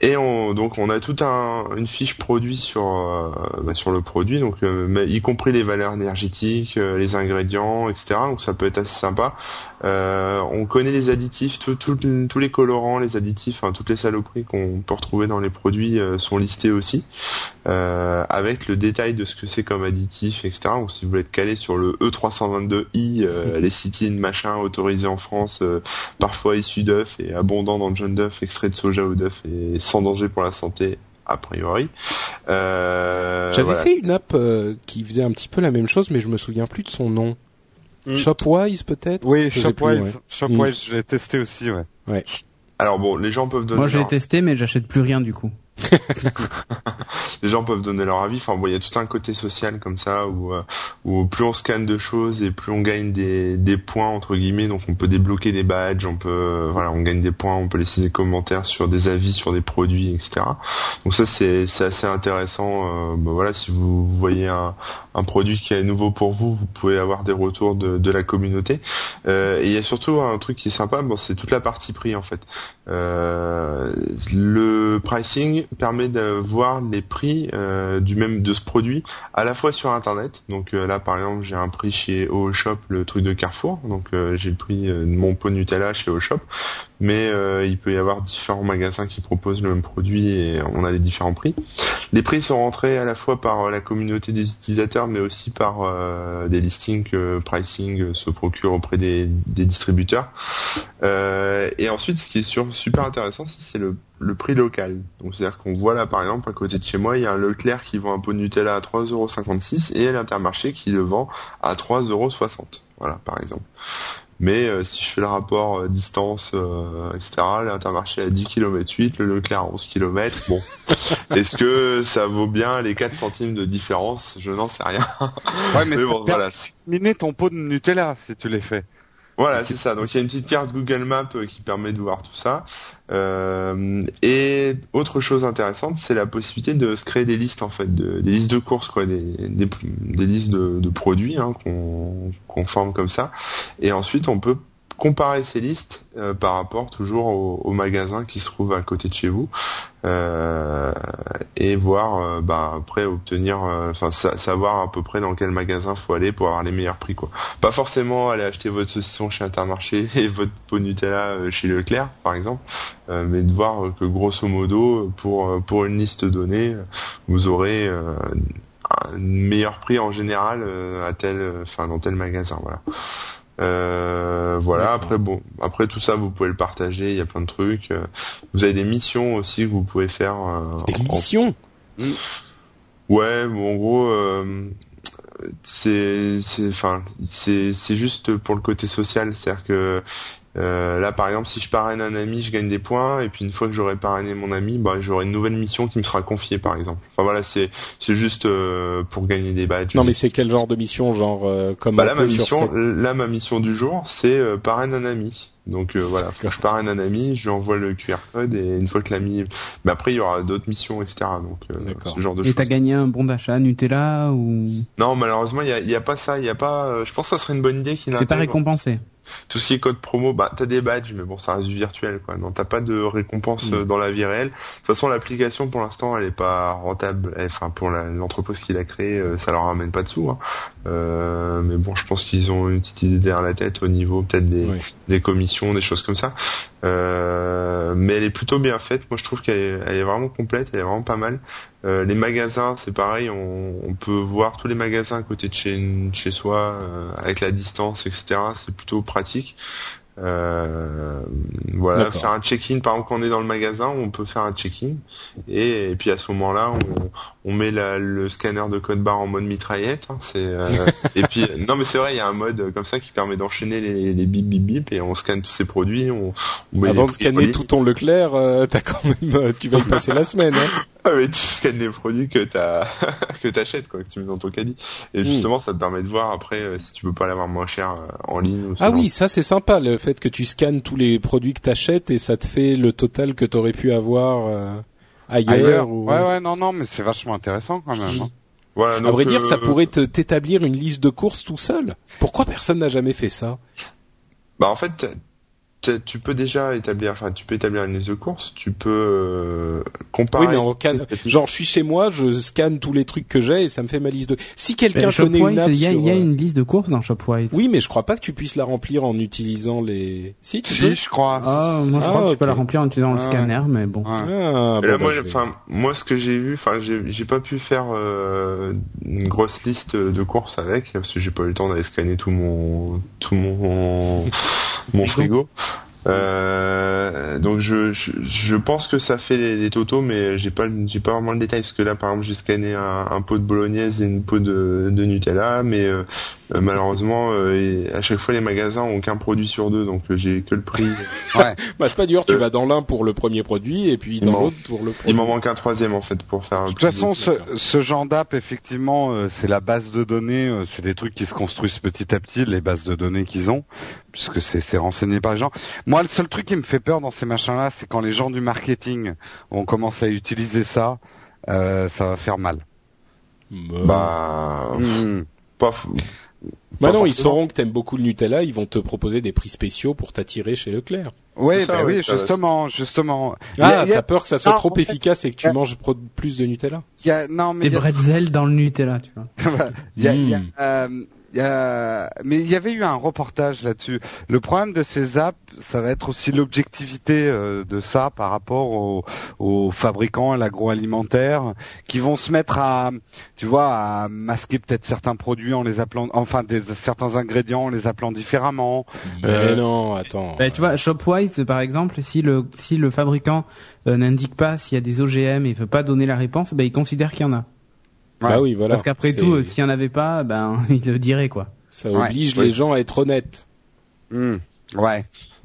et on, donc on a toute un, une fiche produit sur euh, bah, sur le produit, donc euh, y compris les valeurs énergétiques, les ingrédients, etc. Donc ça peut être assez sympa. Euh, on connaît les additifs, tout- tout- tous les colorants, les additifs, enfin, toutes les saloperies qu'on peut retrouver dans les produits euh, sont listées aussi, euh, avec le détail de ce que c'est comme additif, etc. Donc si vous voulez être calé sur le E322i, euh, lécithine, machin, autorisé en France, euh, parfois issu d'œufs et abondant dans le jaune d'œuf, extrait de soja ou d'œuf et sans danger pour la santé, a priori. Euh, J'avais voilà. fait une app euh, qui faisait un petit peu la même chose, mais je me souviens plus de son nom. Mm. Shopwise peut-être? Oui, Je sais plus, Shopwise, ouais. Shopwise, je l'ai testé aussi, ouais. Alors bon, les gens peuvent donner Moi, je l'ai leur- testé, mais j'achète plus rien du coup. [LAUGHS] les gens peuvent donner leur avis. Enfin, bon, il y a tout un côté social comme ça où, euh, où plus on scanne de choses et plus on gagne des, des points entre guillemets. Donc, on peut débloquer des badges, on peut, euh, voilà, on gagne des points, on peut laisser des commentaires sur des avis sur des produits, etc. Donc ça, c'est c'est assez intéressant. Euh, bah, voilà, si vous voyez un, un produit qui est nouveau pour vous, vous pouvez avoir des retours de, la communauté. Euh, et il y a surtout un truc qui est sympa, c'est toute la partie prix en fait. Euh, le pricing permet de voir les prix euh, du même de ce produit à la fois sur internet. Donc là par exemple j'ai un prix chez Shop, le truc de Carrefour. Donc j'ai le prix de mon pot Nutella chez Shop. Mais euh, il peut y avoir différents magasins qui proposent le même produit et on a les différents prix. Les prix sont rentrés à la fois par euh, la communauté des utilisateurs, mais aussi par euh, des listings que Pricing se procure auprès des, des distributeurs. Euh, et ensuite, ce qui est sur- super intéressant, c'est le, le prix local. Donc c'est-à-dire qu'on voit là, par exemple, à côté de chez moi, il y a un Leclerc qui vend un pot de Nutella à 3,56€ et l'Intermarché qui le vend à 3,60€. Voilà, par exemple. Mais euh, si je fais le rapport euh, distance, euh, etc., l'Intermarché à 10 km 8, le Leclerc à 11 km, bon. [LAUGHS] Est-ce que ça vaut bien les 4 centimes de différence? Je n'en sais rien. Ouais, mais, [LAUGHS] Mais bon, voilà. ton pot de Nutella, si tu l'es fait. Voilà, c'est ça. Donc il y a une petite carte Google Maps euh, qui permet de voir tout ça. Euh, et autre chose intéressante, c'est la possibilité de se créer des listes en fait, de, des listes de courses, quoi, des, des, des listes de, de produits hein, qu'on qu'on forme comme ça. Et ensuite, on peut comparer ces listes euh, par rapport toujours au, au magasin qui se trouve à côté de chez vous euh, et voir euh, bah, après obtenir euh, enfin sa- savoir à peu près dans quel magasin faut aller pour avoir les meilleurs prix quoi. Pas forcément aller acheter votre saucisson chez Intermarché [LAUGHS] et votre pot Nutella euh, chez Leclerc par exemple mais de voir que grosso modo pour pour une liste donnée vous aurez un meilleur prix en général à tel enfin dans tel magasin voilà euh, voilà. Après bon, après tout ça, vous pouvez le partager. Il y a plein de trucs. Euh, Vous avez des missions aussi que vous pouvez faire. euh, Des en- missions Ouais, bon, en gros, euh, c'est, c'est, enfin, c'est, c'est juste pour le côté social, c'est-à-dire que euh, là, par exemple, si je parraine un ami, je gagne des points, et puis une fois que j'aurai parrainé mon ami, bah, j'aurai une nouvelle mission qui me sera confiée, par exemple. Enfin voilà, c'est, c'est juste euh, pour gagner des badges. Non mais c'est quel genre de mission genre euh, comme Bah là, ma mission, là, ma mission du jour, c'est euh, parraine un ami. Donc euh, voilà, quand je parraine un ami, je lui envoie le QR code et une fois que l'ami, mais après il y aura d'autres missions, etc. Donc euh, D'accord. ce genre de Et choses. t'as gagné un bon d'achat Nutella ou? Non, malheureusement, il y a, il y a pas ça, il y a pas. euh, je pense que ça serait une bonne idée qu'il c'est pas récompensé tout ce qui est code promo. Bah, t'as des badges, mais bon, ça reste du virtuel, quoi. Non, t'as pas de récompense Mm. euh, dans la vie réelle. De toute façon, l'application pour l'instant, elle est pas rentable. Enfin, pour l'entreprise qui l'a créée, euh, ça leur ramène pas de sous. hein. Euh, mais bon, je pense qu'ils ont une petite idée derrière la tête au niveau peut-être des, commissions, des choses comme ça. Euh, mais elle est plutôt bien faite. Moi, je trouve qu'elle est, elle est vraiment complète, elle est vraiment pas mal. Euh, les magasins, c'est pareil, on, on peut voir tous les magasins à côté de chez, chez soi, euh, avec la distance, etc. C'est plutôt pratique. Euh, voilà, faire un check-in, par exemple, quand on est dans le magasin, on peut faire un check-in, et, et puis à ce moment-là, on, on met la- le scanner de code barre en mode mitraillette. hein, c'est euh, [LAUGHS] et puis non, mais c'est vrai, il y a un mode comme ça qui permet d'enchaîner les, les bip bip bip et on scanne tous ces produits. On, on met Avant de scanner produits. tout ton Leclerc, euh, t'as quand même, euh, tu vas y passer la semaine. Hein. [LAUGHS] Ah, mais tu [LAUGHS] scannes les produits que t'as [LAUGHS] que t'achètes quoi, que tu mets dans ton caddie. Et Mm. justement, ça te permet de voir après euh, si tu peux pas l'avoir moins cher euh, en ligne. Ou Ah oui, ça c'est sympa, le fait que tu scannes tous les produits que t'achètes et ça te fait le total que t'aurais pu avoir euh, ailleurs. Ailleurs. ou- Ouais, ouais, non, non, mais c'est vachement intéressant quand même. hein. Voilà, À donc, vrai dire, ça pourrait te- t'établir une liste de courses tout seul. Pourquoi personne n'a jamais fait ça? Bah en fait, tu peux déjà établir, enfin tu peux établir une liste de courses, tu peux euh, comparer. Oui, mais en can... genre je suis chez moi, je scanne tous les trucs que j'ai et ça me fait ma liste de. Si quelqu'un connaît une app il y a, sur, il y a euh, une liste de courses dans Shopwise. Oui, mais je crois pas que tu puisses la remplir en utilisant les. Si, tu peux. Si, je crois. Ah, moi je Ah, crois que tu peux la remplir en utilisant le Ouais. scanner, mais bon. Ouais. Ah, Et là, bon, moi, bah, vais- enfin, moi, ce que j'ai vu, enfin, j'ai j'ai pas pu faire euh, une grosse liste de courses avec parce que j'ai pas eu le temps d'aller scanner tout mon tout mon [LAUGHS] mon frigo. Euh, donc je, je pense que ça fait les, les totaux, mais j'ai pas j'ai pas vraiment le détail parce que là, par exemple, j'ai scanné un, un pot de bolognaise et une pot de, de Nutella, mais euh, euh, malheureusement, euh, à chaque fois, les magasins ont qu'un produit sur deux, donc euh, j'ai que le prix. [LAUGHS] Ouais. Bah c'est pas dur, tu vas dans l'un pour le premier produit et puis dans l'autre pour le produit. Il m'en manque un troisième en fait pour faire. De toute façon, ce, ce genre d'app, effectivement, euh, c'est la base de données. euh, c'est des trucs qui se construisent petit à petit, les bases de données qu'ils ont, puisque c'est c'est renseigné par les gens. Moi, le seul truc qui me fait peur dans ces machins-là, c'est quand les gens du marketing on commence à utiliser ça, euh, ça va faire mal. Bah, Bah, Hmm. pas. f- bah non, ils sauront que t'aimes beaucoup le Nutella, ils vont te proposer des prix spéciaux pour t'attirer chez Leclerc. Oui, ça, bah ouais, oui, ça va. justement, justement. Ah, a- t'as peur que ça soit Non, trop fait- efficace et que tu manges plus de Nutella il y a- non, mais Des bretzels dans le Nutella, tu vois. [LAUGHS] Il y a- il y a. euh, il y a- mais il y avait eu un reportage là-dessus. Le problème de ces apps, ça va être aussi l'objectivité euh, de ça par rapport aux, aux fabricants à l'agroalimentaire qui vont se mettre à, tu vois, à masquer peut-être certains produits en les appelant, enfin des certains ingrédients en les appelant différemment. Mais Euh, non, attends. Bah, tu vois, Shopwise, par exemple, si le si le fabricant euh, n'indique pas s'il y a des OGM et veut pas donner la réponse, bah, il considère qu'il y en a. Bah oui, voilà. Parce qu'après tout, euh, s'il y en avait pas, ben [LAUGHS] il le dirait quoi. ça Ouais. oblige les gens à être honnêtes. Hmm. Ouais.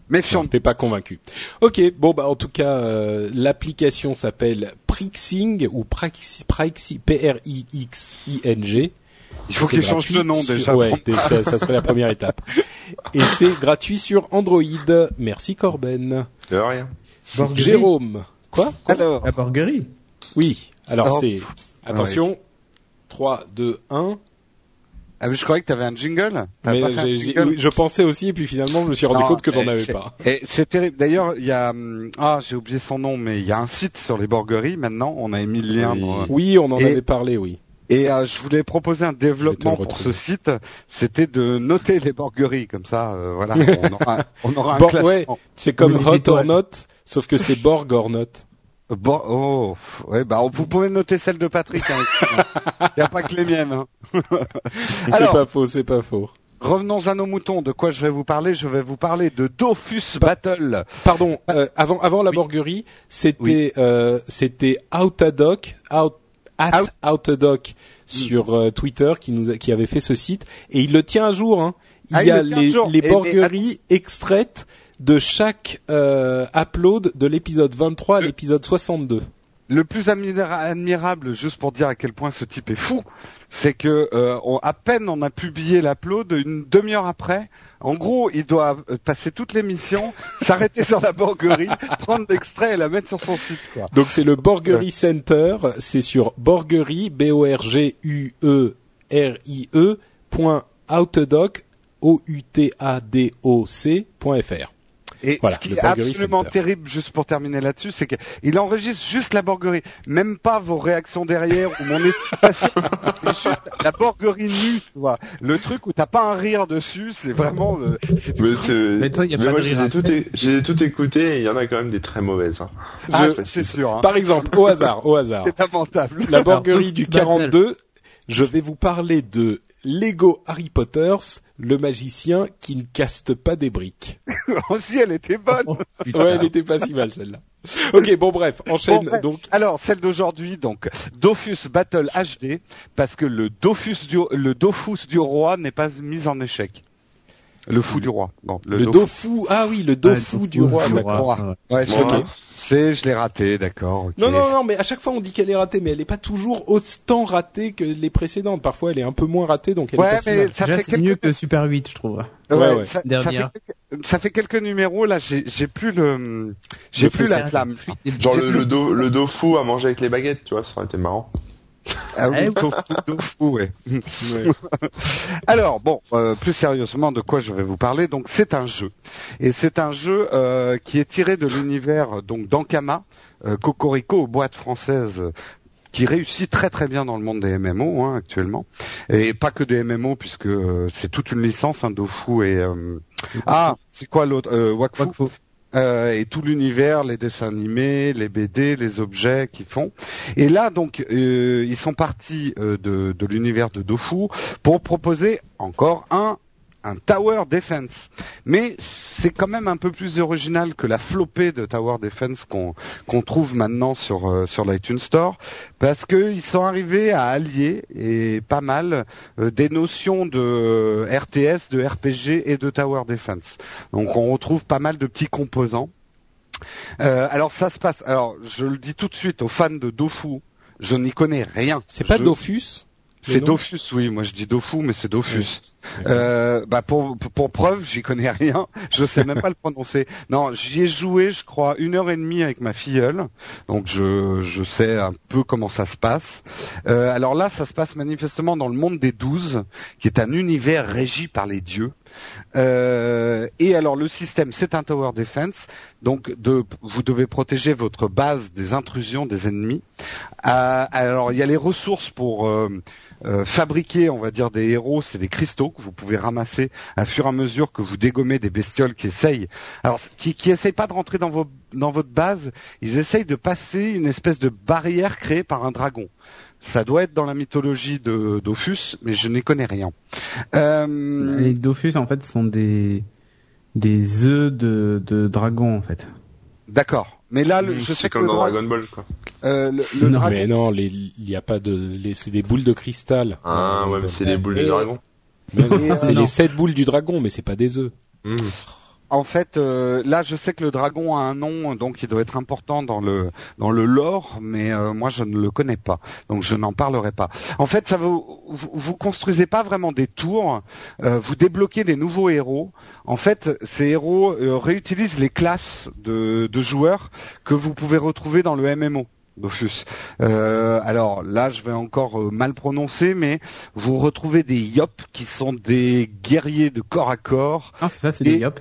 Méfiant. T'es pas convaincu. Ok, bon bah en tout cas, euh, l'application s'appelle Prixing ou Praxi, Praxi, P-R-I-X-I-N-G. Il faut C'est qu'il change de gratuit nom sur- déjà. Ouais, ça, ça serait la première étape. [LAUGHS] Et c'est gratuit sur Android. Merci Corben. De rien. Jérôme. Quoi, Quoi? Alors, La burgerie? Oui. Alors Alors- c'est attention. 3 2 1. ah, mais je croyais que t'avais un jingle. Mais pas un jingle je pensais aussi et puis finalement je me suis rendu Non, compte que t'en avais pas. C'est terrible. D'ailleurs, il y a hum, ah j'ai oublié son nom, mais il y a un site sur les borgueries maintenant. On a mis le lien. Oui. dans- Oui, on en Et- avait parlé, oui. Et euh, je voulais proposer un développement pour ce site. C'était de noter les borgueries comme ça. euh, voilà, on aura, [LAUGHS] on aura un Bon, classement. ouais. C'est comme Hot or. Not, sauf que c'est Borg or Not. Bon, oh, ouais, bah vous pouvez noter celle de Patrick. hein, Il [LAUGHS] n'y a pas que les miennes. hein. C'est pas faux, c'est pas faux. Revenons à nos moutons. De quoi je vais vous parler? Je vais vous parler de Dofus Bah- Battle. Pardon, euh, avant avant la borguerie, c'était euh, c'était Outadoc, out, at Out- Outadoc sur euh, Twitter qui nous a- qui avait fait ce site et il le tient à jour. Hein. Il Ah, y il a le les, les mais borgueries extraites de chaque euh, upload de l'épisode 23 à l'épisode 62. Le plus admira- admirable, juste pour dire à quel point ce type est fou, c'est que euh, on- à peine on a publié l'upload, une demi-heure après, en gros, il doit euh, passer toute l'émission, [LAUGHS] s'arrêter sur la borguerie, [LAUGHS] prendre l'extrait et la mettre sur son site. Quoi. Donc c'est le Borgerie Center, c'est sur borgerie b o r g u e r i e point outedoc o u t a d o c point fr. Et Voilà, ce qui est absolument Center. terrible, juste pour terminer là-dessus, c'est qu'il enregistre juste la borguerie, même pas vos réactions derrière ou mon esprit passé, mais juste la borguerie nue, tu vois. Le truc où t'as pas un rire dessus, c'est vraiment, euh, c'est Mais, c'est- Mais toi, y a mais pas moi, de je rire les ai à toutes, é- je les ai toutes écoutées et il y en a quand même des très mauvaises. Hein. Ah, Je- c'est sûr. Hein. Par exemple, au hasard, au hasard. C'est lamentable. La borguerie du Battle. 42, je vais vous parler de Lego Harry Potters, le magicien qui ne caste pas des briques. [LAUGHS] Aussi, elle était bonne. Oh, Ouais, elle était pas si mal celle-là. Ok, bon bref, enchaîne Bon, bref. donc. Alors, celle d'aujourd'hui, donc, Dofus Battle HD, parce que le Dofus du, le Dofus du roi n'est pas mis en échec. Le fou du roi. Bon, Le, Dofus Dofus, ah oui, le du roi, du d'accord. roi. Ouais, Bon, c'est, je l'ai raté, d'accord. Non, non, non, mais à chaque fois on dit qu'elle est ratée, mais elle est pas toujours autant ratée que les précédentes. Parfois elle est un peu moins ratée, donc elle est Ouais, pas si mais ça Déjà, fait c'est quelques... mieux que Super 8, je trouve. Ouais, Ouais, ouais. Ça, ça fait quelques... ça fait quelques numéros là. J'ai, j'ai plus le, j'ai Le plus la flamme. Genre J'ai le, plus- le, dos, le dos fou à manger avec les baguettes, tu vois, ça aurait été marrant. Ah oui, Eh ouais. Ouais. [LAUGHS] Alors bon, euh, plus sérieusement, de quoi je vais vous parler? Donc c'est un jeu, et c'est un jeu euh, qui est tiré de l'univers donc d'Ankama, euh, Cocorico françaises. euh, qui réussit très très bien dans le monde des MMO hein, actuellement et pas que des MMO puisque euh, c'est toute une licence hein, Dofus et euh, ah c'est quoi l'autre? Euh, Wakfu Wakfu. Euh, et tout l'univers, les dessins animés, les BD, les objets qu'ils font. Et là, donc, euh, ils sont partis euh, de, de l'univers de Dofu pour proposer encore un un Tower Defense. Mais c'est quand même un peu plus original que la flopée de Tower Defense qu'on qu'on trouve maintenant sur euh, sur l'iTunes Store parce que ils sont arrivés à allier et pas mal euh, des notions de euh, RTS, de RPG et de Tower Defense. Donc on retrouve pas mal de petits composants. Euh, alors ça se passe. Alors je le dis tout de suite aux fans de Dofu, je n'y connais rien. C'est pas Je- Dofus? C'est Dofus, oui. Moi je dis Dofu, mais c'est Dofus. Euh, bah pour, pour pour preuve, j'y connais rien. [LAUGHS] Je sais même pas le prononcer. Non, j'y ai joué, je crois, une heure et demie avec ma filleule. Donc je je sais un peu comment ça se passe. Euh, alors là, ça se passe manifestement dans le monde des douze, qui est un univers régi par les dieux. Euh, et alors le système, c'est un tower defense. Donc de, vous devez protéger votre base des intrusions des ennemis. Euh, alors il y a les ressources pour euh, euh, fabriquer, on va dire, des héros, c'est des cristaux que vous pouvez ramasser à fur et à mesure que vous dégommez des bestioles qui essayent, alors qui, qui essayent pas de rentrer dans vos dans votre base, ils essayent de passer une espèce de barrière créée par un dragon. Ça doit être dans la mythologie de Dofus, mais je n'y connais rien. Euh, Les Dofus, en fait, sont des des œufs de, de dragon, en fait. D'accord. Mais là, le, je sais que comme le, dans dra- Dragon Ball, quoi. euh, le, le Non, dragon, Mais non, les- il y a pas de, les- c'est des boules de cristal. Ah ouais, mais c'est les boules du Et- dragon. Mais non, c'est les sept boules du dragon, mais c'est pas des œufs. Mmh. En fait, euh, là, je sais que le dragon a un nom, donc il doit être important dans le dans le lore, mais euh, moi je ne le connais pas, donc je n'en parlerai pas. En fait, ça vous vous, vous construisez pas vraiment des tours, euh, vous débloquez des nouveaux héros. En fait, ces héros réutilisent les classes de, de joueurs que vous pouvez retrouver dans le MMO. Dofus. Euh, alors là, je vais encore euh, mal prononcer, mais vous retrouvez des Yop qui sont des guerriers de corps à corps Non, c'est ça, c'est Et- des Yop.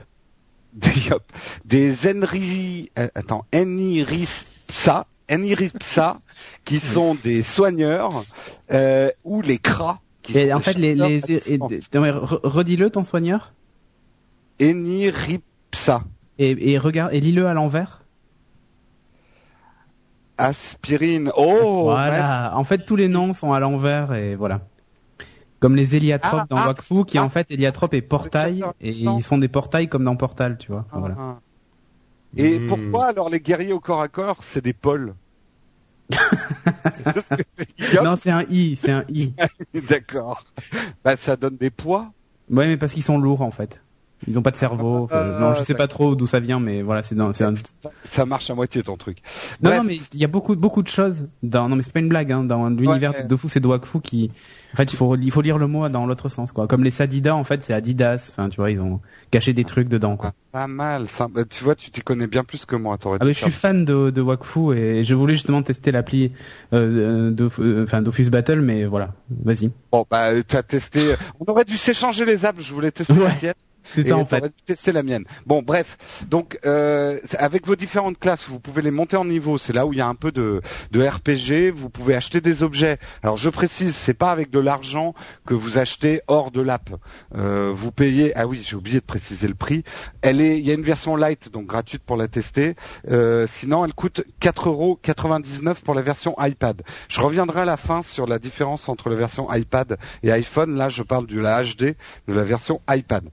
[LAUGHS] des, Enri, euh, attends, Eniripsa, Eniripsa, qui sont des soigneurs, euh, ou les Kras, qui Et sont en des fait, les, redis-le, ton soigneur. Eniripsa, Et, et regarde, et lis-le à l'envers. aspirine, oh, voilà. En fait, tous les noms sont à l'envers et voilà. Comme les héliatropes Ah, dans ah, Wakfu, qui ah. en fait héliatrope et portail, et ils font des portails comme dans Portal, tu vois. Ah. Voilà. Et Hmm. pourquoi alors les guerriers au corps à corps, c'est des pôles [LAUGHS] Non, c'est un i, c'est un i. [LAUGHS] D'accord. Bah ça donne des poids. Ouais, mais parce qu'ils sont lourds en fait. Ils ont pas de cerveau. Enfin, Euh, non, je sais pas trop d'où ça vient, mais voilà, c'est dans, c'est un... Ça, marche à moitié ton truc. Non, Bref. non, mais il y a beaucoup, beaucoup de choses dans. Non, mais c'est pas une blague. Hein, dans l'univers Ouais. de Dofus et de Wakfu, qui, en fait, il faut, il faut lire le mot dans l'autre sens, quoi. Comme les Sadida, en fait, c'est Adidas. Enfin, tu vois, ils ont caché des trucs dedans, quoi. Pas mal. Ça, bah, tu vois, tu t'y connais bien plus que moi. T'aurais Ah, mais je suis fan de, de Wakfu et je voulais justement tester l'appli euh, de, enfin Dofus Battle, mais voilà, vas-y. Bon, bah, tu as testé. On aurait dû s'échanger les apps. Je voulais tester Ouais. la tienne. C'est ça en fait. Tester la mienne. Bon, bref. Donc, euh, avec vos différentes classes, vous pouvez les monter en niveau. C'est là où il y a un peu de, de RPG. Vous pouvez acheter des objets. Alors, je précise, c'est pas avec de l'argent que vous achetez hors de l'app. Euh, vous payez. Ah oui, j'ai oublié de préciser le prix. Elle est. Il y a une version light, donc gratuite pour la tester. Euh, sinon, elle coûte 4,99 euros pour la version iPad. Je reviendrai à la fin sur la différence entre la version iPad et iPhone. Là, je parle de la HD de la version iPad.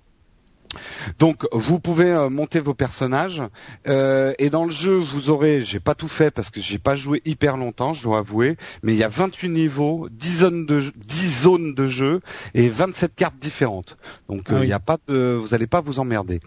Donc vous pouvez euh, monter vos personnages euh, et dans le jeu vous aurez, j'ai pas tout fait parce que j'ai pas joué hyper longtemps, je dois avouer, mais il y a 28 niveaux, 10 zones de 10 zones de jeu et 27 cartes différentes. Donc euh, ah il y a pas de, vous allez pas vous emmerder.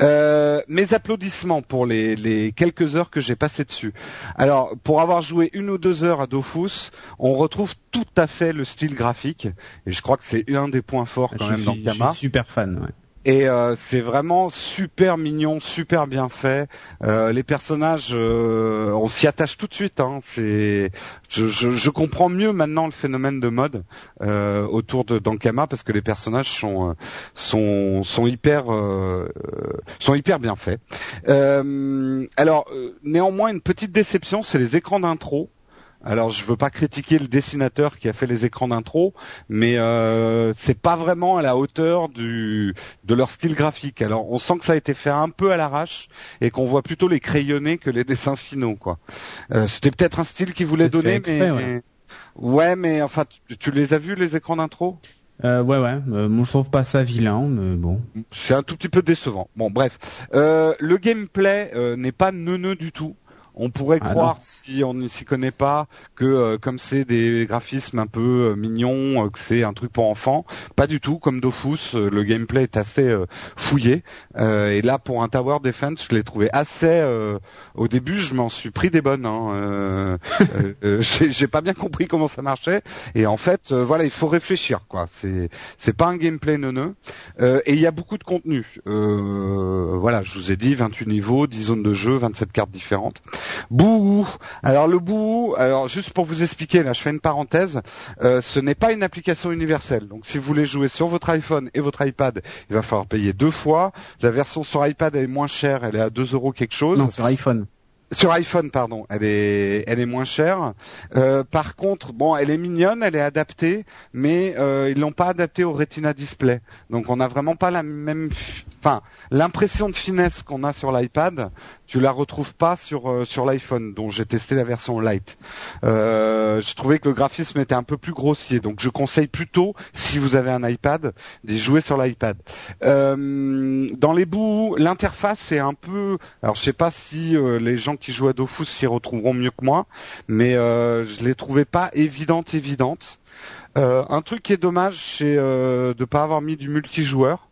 mes applaudissements pour les, les quelques heures que j'ai passées dessus. Alors pour avoir joué une ou deux heures à Dofus, on retrouve tout à fait le style graphique et je crois que c'est un des points forts quand même dans Kama. Je suis super fan. Ouais. Et euh, c'est vraiment super mignon, super bien fait. Euh, les personnages, euh, on s'y attache tout de suite. Hein. Je, comprends mieux maintenant le phénomène de mode autour de d'Ankama parce que les personnages sont sont sont hyper sont hyper bien faits. alors néanmoins une petite déception, c'est les écrans d'intro. Alors je veux pas critiquer le dessinateur qui a fait les écrans d'intro, mais euh, c'est pas vraiment à la hauteur du de leur style graphique. Alors on sent que ça a été fait un peu à l'arrache et qu'on voit plutôt les crayonnés que les dessins finaux quoi. Euh, C'était peut-être un style qu'ils voulaient donner, mais ouais. mais enfin tu, les as vus les écrans d'intro? Euh, ouais, ouais. Euh, moi, je trouve pas ça vilain, mais bon. C'est un tout petit peu décevant. Bon, bref. Euh, le gameplay euh, n'est pas neuneux du tout. On pourrait ah croire, si on ne s'y connaît pas, que euh, comme c'est des graphismes un peu euh, mignons, euh, que c'est un truc pour enfants. Pas du tout. Comme Dofus, le gameplay est assez fouillé. et là, pour un Tower Defense, je l'ai trouvé assez. au début, je m'en suis pris des bonnes. Hein. [LAUGHS] J'ai pas bien compris comment ça marchait. Et en fait, voilà, il faut réfléchir. quoi. C'est c'est pas un gameplay neuneux. et il y a beaucoup de contenu. voilà, je vous ai dit 28 niveaux, 10 zones de jeu, 27 cartes différentes. Bouhou. Alors le Bouhou, alors juste pour vous expliquer, là je fais une parenthèse, euh, ce n'est pas une application universelle. Donc si vous voulez jouer sur votre iPhone et votre iPad, il va falloir payer deux fois. La version sur iPad elle est moins chère, elle est à 2 euros quelque chose. Non, sur iPhone. Sur iPhone, pardon, elle est, elle est moins chère. Euh, par contre, bon, elle est mignonne, elle est adaptée, mais euh, ils l'ont pas adaptée au Retina Display. Donc, on n'a vraiment pas la même, enfin, l'impression de finesse qu'on a sur l'iPad, tu la retrouves pas sur euh, sur l'iPhone, dont j'ai testé la version light. Euh, je trouvais que le graphisme était un peu plus grossier, donc je conseille plutôt, si vous avez un iPad, d'y jouer sur l'iPad. Euh, dans les bouts, l'interface est un peu, alors je sais pas si euh, les gens qui jouent à Dofus s'y retrouveront mieux que moi, mais euh, je les trouvais pas évidentes. Euh, un truc qui est dommage, c'est euh, de pas avoir mis du multijoueur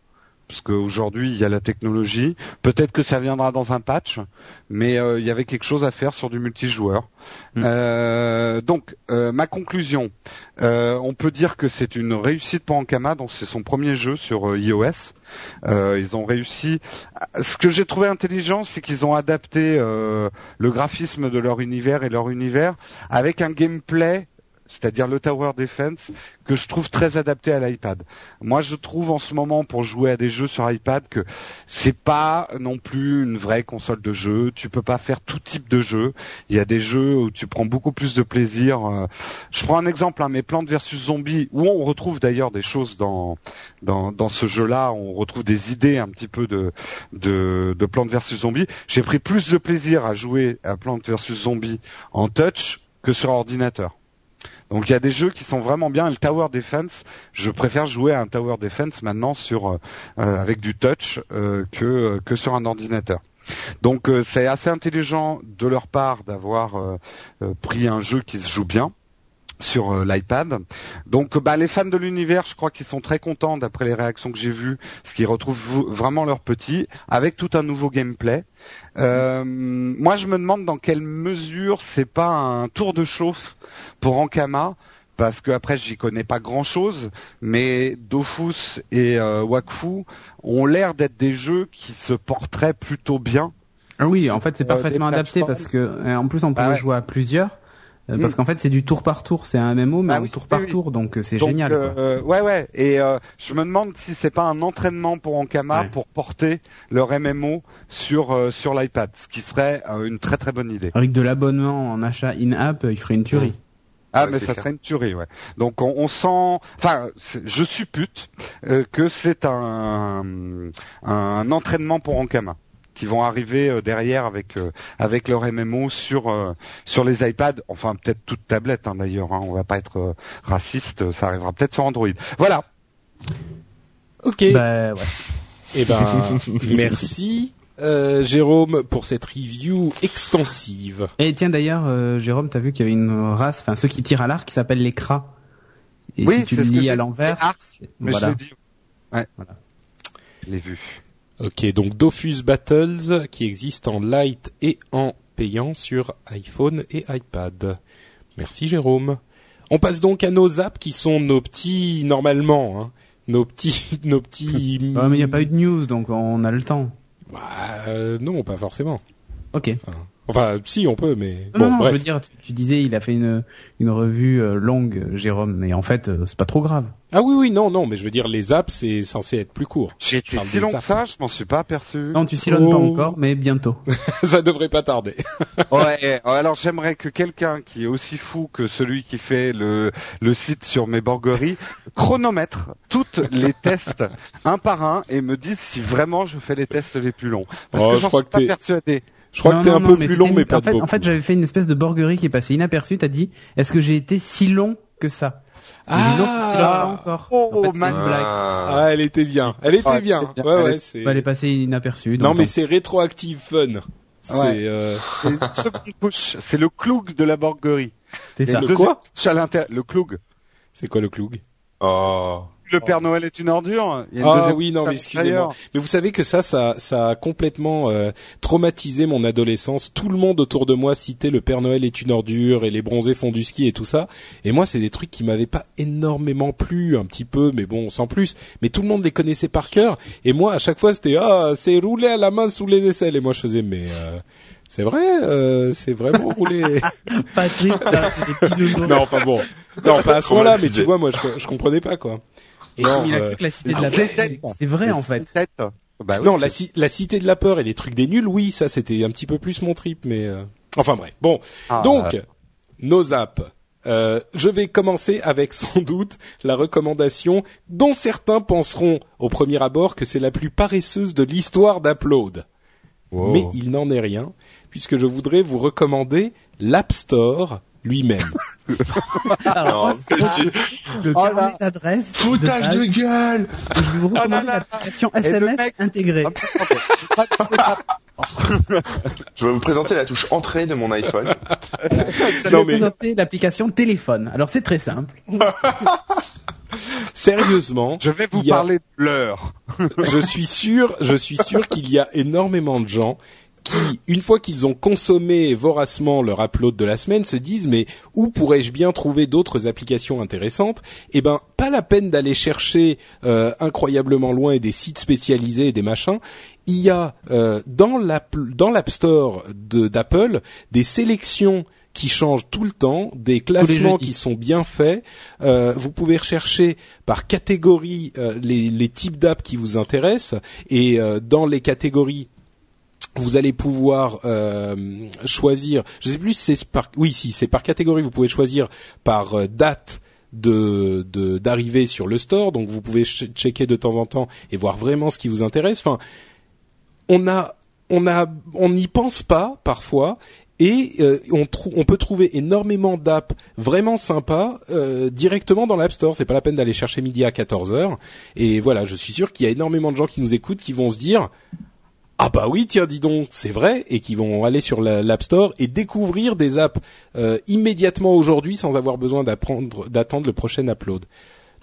parce qu'aujourd'hui il y a la technologie. Peut-être que ça viendra dans un patch, mais il y avait quelque chose à faire sur du multijoueur. Mm. donc ma conclusion, on peut dire que c'est une réussite pour Ankama, donc c'est son premier jeu sur iOS. Euh, ils ont réussi. Ce que j'ai trouvé intelligent, c'est qu'ils ont adapté euh, le graphisme de leur univers et leur univers avec un gameplay c'est-à-dire le Tower Defense, que je trouve très adapté à l'iPad. Moi, je trouve en ce moment pour jouer à des jeux sur iPad que c'est pas non plus une vraie console de jeu. Tu peux pas faire tout type de jeu. Il y a des jeux où tu prends beaucoup plus de plaisir. Euh, je prends un exemple, hein, mais Plantes versus Zombies, où on retrouve d'ailleurs des choses dans dans, dans ce jeu-là. On retrouve des idées un petit peu de de, de Plantes versus Zombies. J'ai pris plus de plaisir à jouer à Plantes versus Zombies en touch que sur ordinateur. Donc il y a des jeux qui sont vraiment bien. Le Tower Defense, je préfère jouer à un Tower Defense maintenant sur euh, euh, avec du touch euh, que que sur un ordinateur. Donc c'est assez intelligent de leur part d'avoir pris un jeu qui se joue bien sur euh, l'iPad. Donc bah, les fans de l'univers, je crois qu'ils sont très contents d'après les réactions que j'ai vues, parce qu'ils retrouvent vraiment leur petit, avec tout un nouveau gameplay. Euh, moi je me demande dans quelle mesure c'est pas un tour de chauffe pour Ankama, parce que après j'y connais pas grand chose, mais Dofus et euh, Wakfu ont l'air d'être des jeux qui se porteraient plutôt bien. Ah oui, en fait c'est parfaitement adapté parce que en plus on peut jouer à plusieurs. Euh, Parce Mm. qu'en fait, c'est du tour par tour. C'est un MMO, mais Ah oui, tour par oui. tour, donc euh, c'est Donc, génial. quoi. euh, ouais, ouais. Et euh, je me demande si c'est pas un entraînement pour Ankama Ouais. pour porter leur MMO sur euh, sur l'iPad, ce qui serait euh, une très très bonne idée. Avec de l'abonnement en achat in-app, il ferait une tuerie. Ah, Ouais, mais ça clair. serait une tuerie, ouais. Donc on, on sent, enfin, je suppute euh, que c'est un un entraînement pour Ankama qui vont arriver euh, derrière avec euh, avec leur MMO sur euh, sur les iPads, enfin peut-être toute tablette hein, d'ailleurs. Hein, on va pas être euh, raciste, ça arrivera peut-être sur Android. Voilà. Ok. Bah ouais. Eh ben, [LAUGHS] merci euh, Jérôme pour cette review extensive. Et tiens d'ailleurs, euh, Jérôme, t'as vu qu'il y avait une race, enfin ceux qui tirent à l'arc, qui s'appellent les cras. Et Oui, si tu c'est le lis à l'envers, voilà. je l'ai dit. Ouais. Voilà. Je l'ai vu. Ok, donc Dofus Battles qui existe en light et en payant sur iPhone et iPad. Merci Jérôme. On passe donc à nos apps qui sont nos petits normalement, hein, nos petits, [LAUGHS] nos petits. Ouais, [LAUGHS] mais il n'y a pas eu de news, donc on a le temps. Bah, euh, non, pas forcément. Ok. Enfin, si on peut, mais Non, bon, non, bref. je veux dire, tu, tu disais, il a fait une une revue euh, longue, euh, Jérôme, mais en fait, euh, c'est pas trop grave. Ah oui, oui, non, non, mais je veux dire, les apps, c'est censé être plus court. J'ai été si long que ça, je m'en suis pas aperçu. Non, tu sillonnes pas Oh. encore, mais bientôt. [LAUGHS] Ça devrait pas tarder. [LAUGHS] Ouais, alors j'aimerais que quelqu'un qui est aussi fou que celui qui fait le, le site sur mes borgueries chronomètre toutes [LAUGHS] les tests un par un et me dise si vraiment je fais les tests les plus longs. Parce Oh, que je j'en suis que pas persuadé. Je crois Non, que t'es un non, peu plus long, une- mais pas en de fait, beaucoup. En fait, j'avais fait une espèce de borguerie qui est passée inaperçue. T'as dit, est-ce que j'ai été si long que ça? Ah. si long pas encore. Oh, en fait, c'est man. une blague. Ah. Ah, elle était bien. Elle était bien. elle était bien. Ouais, Elle ouais, c'est. Bah, elle est passée inaperçue. Non, mais c'est rétroactive fun. C'est Ouais. euh, c'est le cloug de la borguerie. c'est ça. le deuxième quoi à le cloug. c'est quoi le cloug? Oh. Le Père Noël est une ordure. Il y a une Ah oui, non, mais excusez-moi. Mais vous savez que ça, ça, ça a complètement euh, traumatisé mon adolescence. Tout le monde autour de moi citait le Père Noël est une ordure et les bronzés font du ski et tout ça. Et moi, c'est des trucs qui m'avaient pas énormément plu, un petit peu, mais bon, sans plus. Mais tout le monde les connaissait par cœur. Et moi, à chaque fois, c'était ah, c'est roulé à la main sous les aisselles. Et moi, je faisais mais euh, c'est vrai, euh, c'est vraiment roulé. [LAUGHS] Patrick, là, c'est des bisounours. [LAUGHS] non, pas bon. Non, pas à ce moment-là. Mais tu vois, moi, je, je comprenais pas quoi. Et Non, comme il a euh, cru que la cité de la têtes. c'est vrai en fait. Bah oui, non, la, ci- la cité de la peur et les trucs des nuls, oui, ça c'était un petit peu plus mon trip, mais euh, enfin bref. Bon, Ah, donc nos apps. Euh, je vais commencer avec [LAUGHS] sans doute la recommandation dont certains penseront au premier abord que c'est la plus paresseuse de l'histoire d'Upload. Wow. Mais il n'en est rien, puisque je voudrais vous recommander l'App Store lui-même. [LAUGHS] Alors, Non, le Oh d'adresse. foutage de gueule. Je vais vous recommander l'application SMS mec- intégrée. Je vais vous présenter la touche entrée de mon iPhone. Je vais vous présenter l'application téléphone. Alors c'est très simple. Sérieusement, Je vais vous a- parler de l'heure. je suis sûr, je suis sûr qu'il y a énormément de gens qui, une fois qu'ils ont consommé voracement leur upload de la semaine, se disent mais où pourrais-je bien trouver d'autres applications intéressantes? Eh ben, pas la peine d'aller chercher euh, incroyablement loin et des sites spécialisés et des machins. Il y a euh, dans l'app dans l'App Store de- d'Apple des sélections qui changent tout le temps, des classements qui sont bien faits. Euh, vous pouvez rechercher par catégorie euh, les, les types d'apps qui vous intéressent et euh, dans les catégories vous allez pouvoir euh, choisir. Je sais plus si c'est par oui si c'est par catégorie. Vous pouvez choisir par euh, date d'arrivée sur le store. Donc vous pouvez ch- checker de temps en temps et voir vraiment ce qui vous intéresse. Enfin, on a n'y pense pas parfois et euh, on, peut trouver énormément d'apps vraiment sympas directement dans l'App Store. C'est pas la peine d'aller chercher midi à 14 heures. Et voilà, je suis sûr qu'il y a énormément de gens qui nous écoutent qui vont se dire ah bah oui, tiens, dis donc, c'est vrai, et qui vont aller sur la- l'App Store et découvrir des apps euh, immédiatement aujourd'hui sans avoir besoin d'apprendre, d'attendre le prochain upload.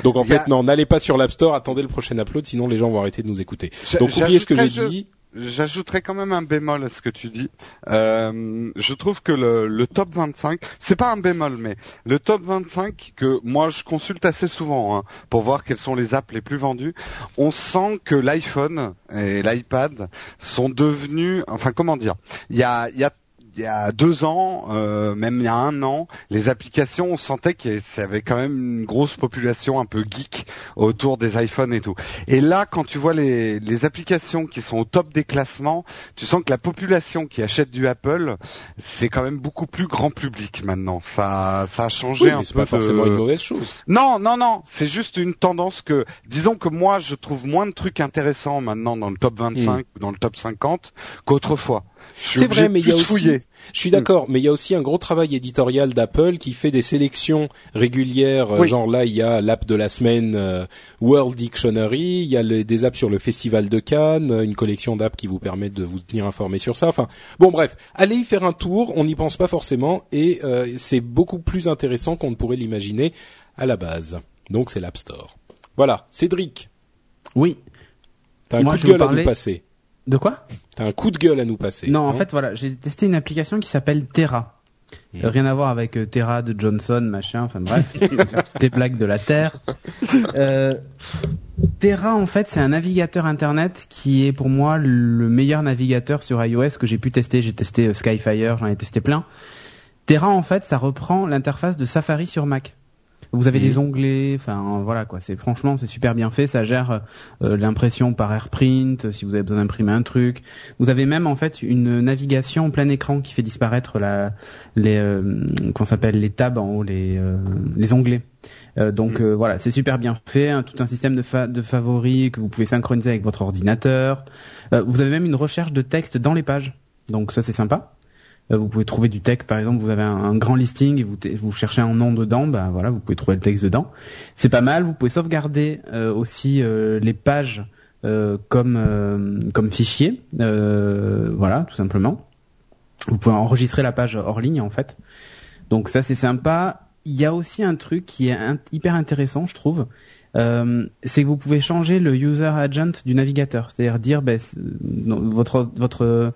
Donc en a- fait, non, n'allez pas sur l'App Store, attendez le prochain upload, sinon les gens vont arrêter de nous écouter. Donc oubliez ce que j'ai dit. J'ajouterais quand même un bémol à ce que tu dis. Euh, je trouve que le, le top 25, c'est pas un bémol, mais le top 25 que moi je consulte assez souvent hein, pour voir quelles sont les apps les plus vendues, on sent que l'iPhone et l'iPad sont devenus, enfin comment dire, il y a, y a il y a deux ans, euh, même il y a un an, les applications, on sentait qu'il y avait quand même une grosse population un peu geek autour des iPhones et tout. Et là, quand tu vois les, les applications qui sont au top des classements, tu sens que la population qui achète du Apple, c'est quand même beaucoup plus grand public maintenant. Ça, ça a changé Oui, un mais peu. c'est pas de- forcément une mauvaise chose. non, non, non, c'est juste une tendance que, disons que moi, je trouve moins de trucs intéressants maintenant dans le top 25 ou dans le top 50 qu'autrefois. C'est vrai, mais il y a aussi, fouiller. je suis d'accord, mais il y a aussi un gros travail éditorial d'Apple qui fait des sélections régulières. euh, Oui. Genre là, il y a l'app de la semaine euh, World Dictionary, il y a le- des apps sur le Festival de Cannes, euh, une collection d'apps qui vous permet de vous tenir informé sur ça. Enfin, bon, bref, allez y faire un tour. On n'y pense pas forcément et euh, c'est beaucoup plus intéressant qu'on ne pourrait l'imaginer à la base. Donc c'est l'App Store. Voilà, Cédric, Oui. t'as un Moi, coup de gueule à nous parler- passer. De quoi T'as un coup de gueule à nous passer. Non, en fait, voilà, j'ai testé une application qui s'appelle Terra. Mhm. Euh, rien à voir avec euh, Terra de Johnson, machin, enfin bref, [LAUGHS] les blagues de la Terre. Euh, Terra, en fait, c'est un navigateur internet qui est pour moi le meilleur navigateur sur iOS que j'ai pu tester. J'ai testé euh, Skyfire, j'en ai testé plein. Terra, en fait, ça reprend l'interface de Safari sur Mac. Vous avez Mhm. des onglets, enfin voilà quoi. C'est franchement c'est super bien fait. Ça gère euh, l'impression par AirPrint si vous avez besoin d'imprimer un truc. Vous avez même en fait une navigation en plein écran qui fait disparaître la les euh, qu'on s'appelle les tabs en haut les euh, les onglets. Euh, donc euh, voilà, c'est super bien fait, hein, tout un système de, fa- de favoris que vous pouvez synchroniser avec votre ordinateur. Euh, vous avez même une recherche de texte dans les pages, donc ça c'est sympa. Euh, vous pouvez trouver du texte, par exemple, vous avez un, grand listing et vous, cherchez un nom dedans, bah voilà, vous pouvez trouver le texte dedans. C'est pas mal. Vous pouvez sauvegarder euh, aussi euh, les pages comme comme fichier, voilà, tout simplement. Vous pouvez enregistrer la page hors ligne en fait. Donc ça c'est sympa. Il y a aussi un truc qui est hyper intéressant, je trouve. Euh, c'est que vous pouvez changer le user agent du navigateur, c'est-à-dire dire ben, votre votre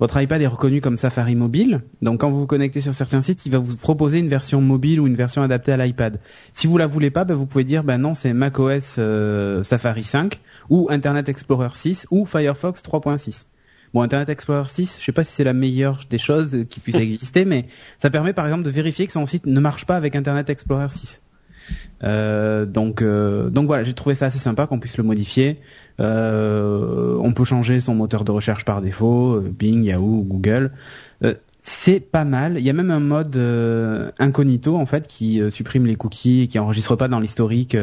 votre iPad est reconnu comme Safari mobile, donc quand vous vous connectez sur certains sites, il va vous proposer une version mobile ou une version adaptée à l'iPad. Si vous la voulez pas, ben, vous pouvez dire ben non c'est macOS euh, Safari 5 ou Internet Explorer 6 ou Firefox 3.6. Bon, Internet Explorer 6, je sais pas si c'est la meilleure des choses qui puisse [LAUGHS] exister, mais ça permet par exemple de vérifier que son site ne marche pas avec Internet Explorer 6. Euh, donc, euh, donc voilà, j'ai trouvé ça assez sympa qu'on puisse le modifier. Euh, on peut changer son moteur de recherche par défaut, euh, Bing, Yahoo, Google. Euh, c'est pas mal. Il y a même un mode euh, incognito en fait qui supprime les cookies, et qui enregistre pas dans l'historique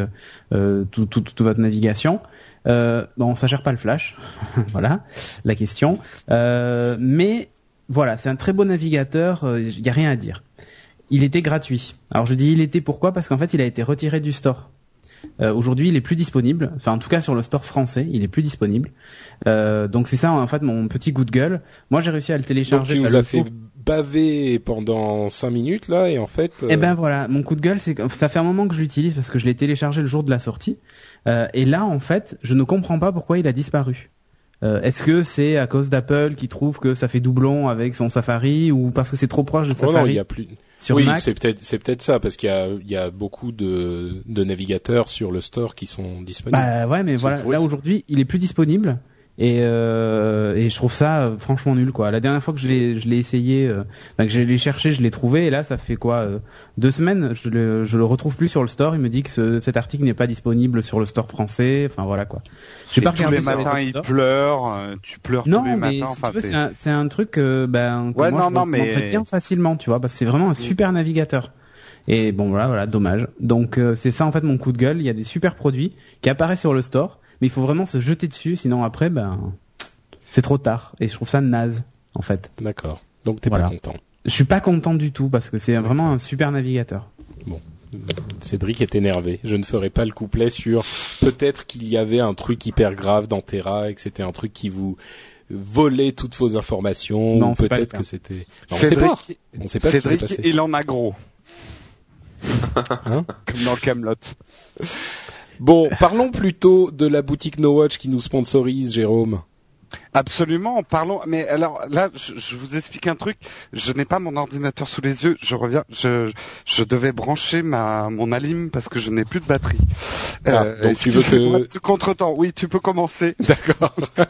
euh, tout, tout, toute votre navigation. Bon, ça gère pas le flash, [LAUGHS] voilà la question. Mais voilà, c'est un très beau navigateur. Il y a rien à dire. Il était gratuit. Alors je dis il était pourquoi? Parce qu'en fait il a été retiré du store. Euh, Aujourd'hui, il est plus disponible. Enfin, en tout cas, sur le store français, il est plus disponible. Euh, donc, c'est ça, en fait, mon petit coup de gueule. Moi, j'ai réussi à le Donc télécharger. tu ça nous as fait baver pendant cinq minutes là et en fait. euh, Eh ben voilà, mon coup de gueule, c'est que ça fait un moment que je l'utilise parce que je l'ai téléchargé le jour de la sortie. Euh, et là, en fait, je ne comprends pas pourquoi il a disparu. Euh, Est-ce que c'est à cause d'Apple qui trouve que ça fait doublon avec son Safari ou parce que c'est trop proche de oh non, Safari il y a plus. sur oui, Mac c'est peut-être c'est peut-être ça parce qu'il y a il y a beaucoup de de navigateurs sur le store qui sont disponibles. Bah ouais, mais voilà, là aujourd'hui, il est plus disponible et euh, et je trouve ça euh, franchement nul quoi. La dernière fois que je l'ai je l'ai essayé, euh, que je l'ai cherché, je l'ai trouvé et là ça fait quoi euh, deux semaines, je le je le retrouve plus sur le store. Il me dit que ce- cet article n'est pas disponible sur le store français. Enfin voilà quoi. J'ai pas tous regardé les sur matins, il pleure, tu pleures Non, tous les mais matins. si enfin, veux, c'est- un, c'est un truc ben, que Ouais, moi, non, je non, mais- facilement, tu vois, parce que c'est vraiment un super navigateur. Et bon, voilà, voilà, dommage. Donc euh, c'est ça en fait mon coup de gueule. Il y a des super produits qui apparaissent sur le store, mais il faut vraiment se jeter dessus, sinon après, ben, c'est trop tard. Et je trouve ça naze, en fait. D'accord. Donc t'es Voilà. pas content. Je suis pas content du tout parce que c'est vraiment un super navigateur. Cédric est énervé. Je ne ferai pas le couplet sur peut-être qu'il y avait un truc hyper grave dans Terra et que c'était un truc qui vous volait toutes vos informations Non, peut-être que c'était on sait pas. Cédric, On sait pas ce qui s'est Cédric, passé. il en a gros. Hein? Comme dans Camelot. Bon, parlons plutôt de la boutique No Watch qui nous sponsorise, Jérôme. Absolument, parlons. Mais alors là, je, je vous explique un truc. Je n'ai pas mon ordinateur sous les yeux. Je reviens. Je, je devais brancher ma mon alim parce que je n'ai plus de batterie. Ah, donc tu veux que- contretemps. Oui, tu peux commencer. D'accord. [LAUGHS]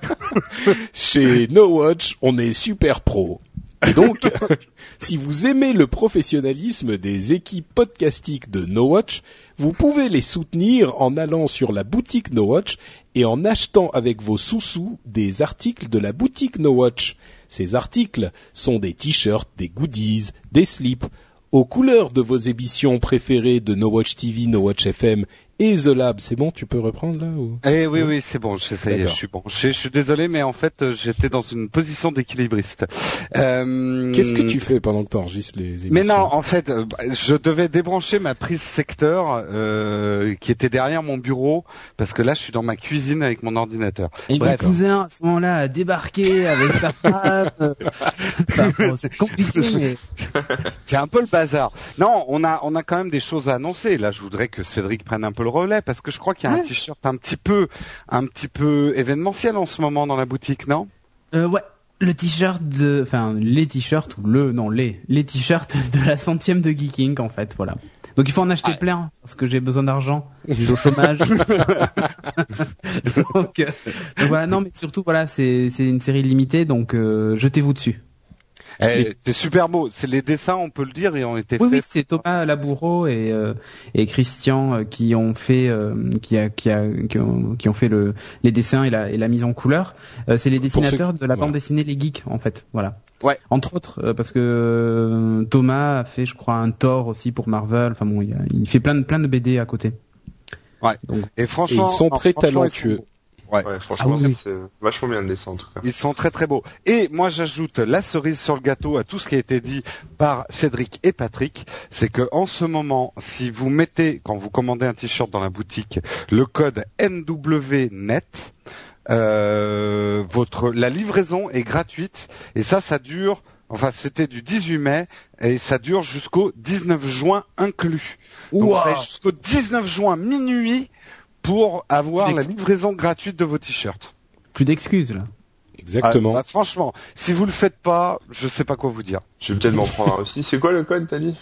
Chez No Watch, on est super pro. Et donc, [LAUGHS] si vous aimez le professionnalisme des équipes podcastiques de No Watch, vous pouvez les soutenir en allant sur la boutique No Watch et en achetant avec vos sous-sous des articles de la boutique No Watch. Ces articles sont des t-shirts, des goodies, des slips, aux couleurs de vos émissions préférées de No Watch TV, No Watch FM et The Lab. C'est bon, tu peux reprendre là ou? Eh oui, oui, c'est bon. Je, ça y est, je suis bon. Je, je suis désolé, mais en fait, euh, j'étais dans une position d'équilibriste. Euh, Qu'est-ce que tu fais pendant que tu enregistres les émissions? Mais non, en fait, euh, je devais débrancher ma prise secteur euh, qui était derrière mon bureau parce que là, je suis dans ma cuisine avec mon ordinateur. Et Bref. mon cousin, à ce moment-là, a débarqué avec sa [LAUGHS] femme. Enfin, bon, c'est compliqué, [LAUGHS] mais... C'est un peu le bazar. Non, on a on a quand même des choses à annoncer. Là, je voudrais que Cédric prenne un peu le relais parce que je crois qu'il y a un t-shirt un petit peu un petit peu événementiel en ce moment dans la boutique, non? Euh, ouais. Le t-shirt de, enfin, les t-shirts ou le, non, les, les t-shirts [LAUGHS] de la centième de Geeking, en fait, voilà. Donc il faut en acheter Ouais. plein, parce que j'ai besoin d'argent, je suis au [LAUGHS] chômage. [LAUGHS] donc, euh, donc voilà, non, mais surtout, voilà, c'est, c'est une série limitée, donc euh, jetez-vous dessus. Eh, C'est super beau. C'est les dessins, on peut le dire, et ont été Oui, oui, faits. c'est Thomas Laboureau et, euh, et Christian euh, qui ont fait, euh, qui, a, qui, a, qui, ont, qui ont fait le, les dessins et la, et la mise en couleur. Euh, c'est les dessinateurs qui- de la voilà. bande dessinée Les Geeks, en fait, voilà. Ouais. Entre autres, euh, parce que euh, Thomas a fait, je crois, un Thor aussi pour Marvel. Enfin bon, il, a- il fait plein de plein de BD à côté. Ouais. Donc, Et franchement, Et ils sont très franchement, ils sont talentueux. Ouais. Ouais, franchement, Ah oui, c'est vachement bien le dessin en tout cas. Ils sont très très beaux. Et moi j'ajoute la cerise sur le gâteau à tout ce qui a été dit par Cédric et Patrick, c'est que en ce moment, si vous mettez quand vous commandez un t-shirt dans la boutique le code NWNET, euh, votre la livraison est gratuite et ça ça dure enfin c'était du 18 mai et ça dure jusqu'au 19 juin inclus. Donc avez jusqu'au 19 juin minuit pour avoir la livraison gratuite de vos t-shirts. plus d'excuses là. Exactement. Ah, bah, franchement, si vous le faites pas, je sais pas quoi vous dire. Je vais peut-être m'en prendre un aussi. C'est quoi le code, t'as dit?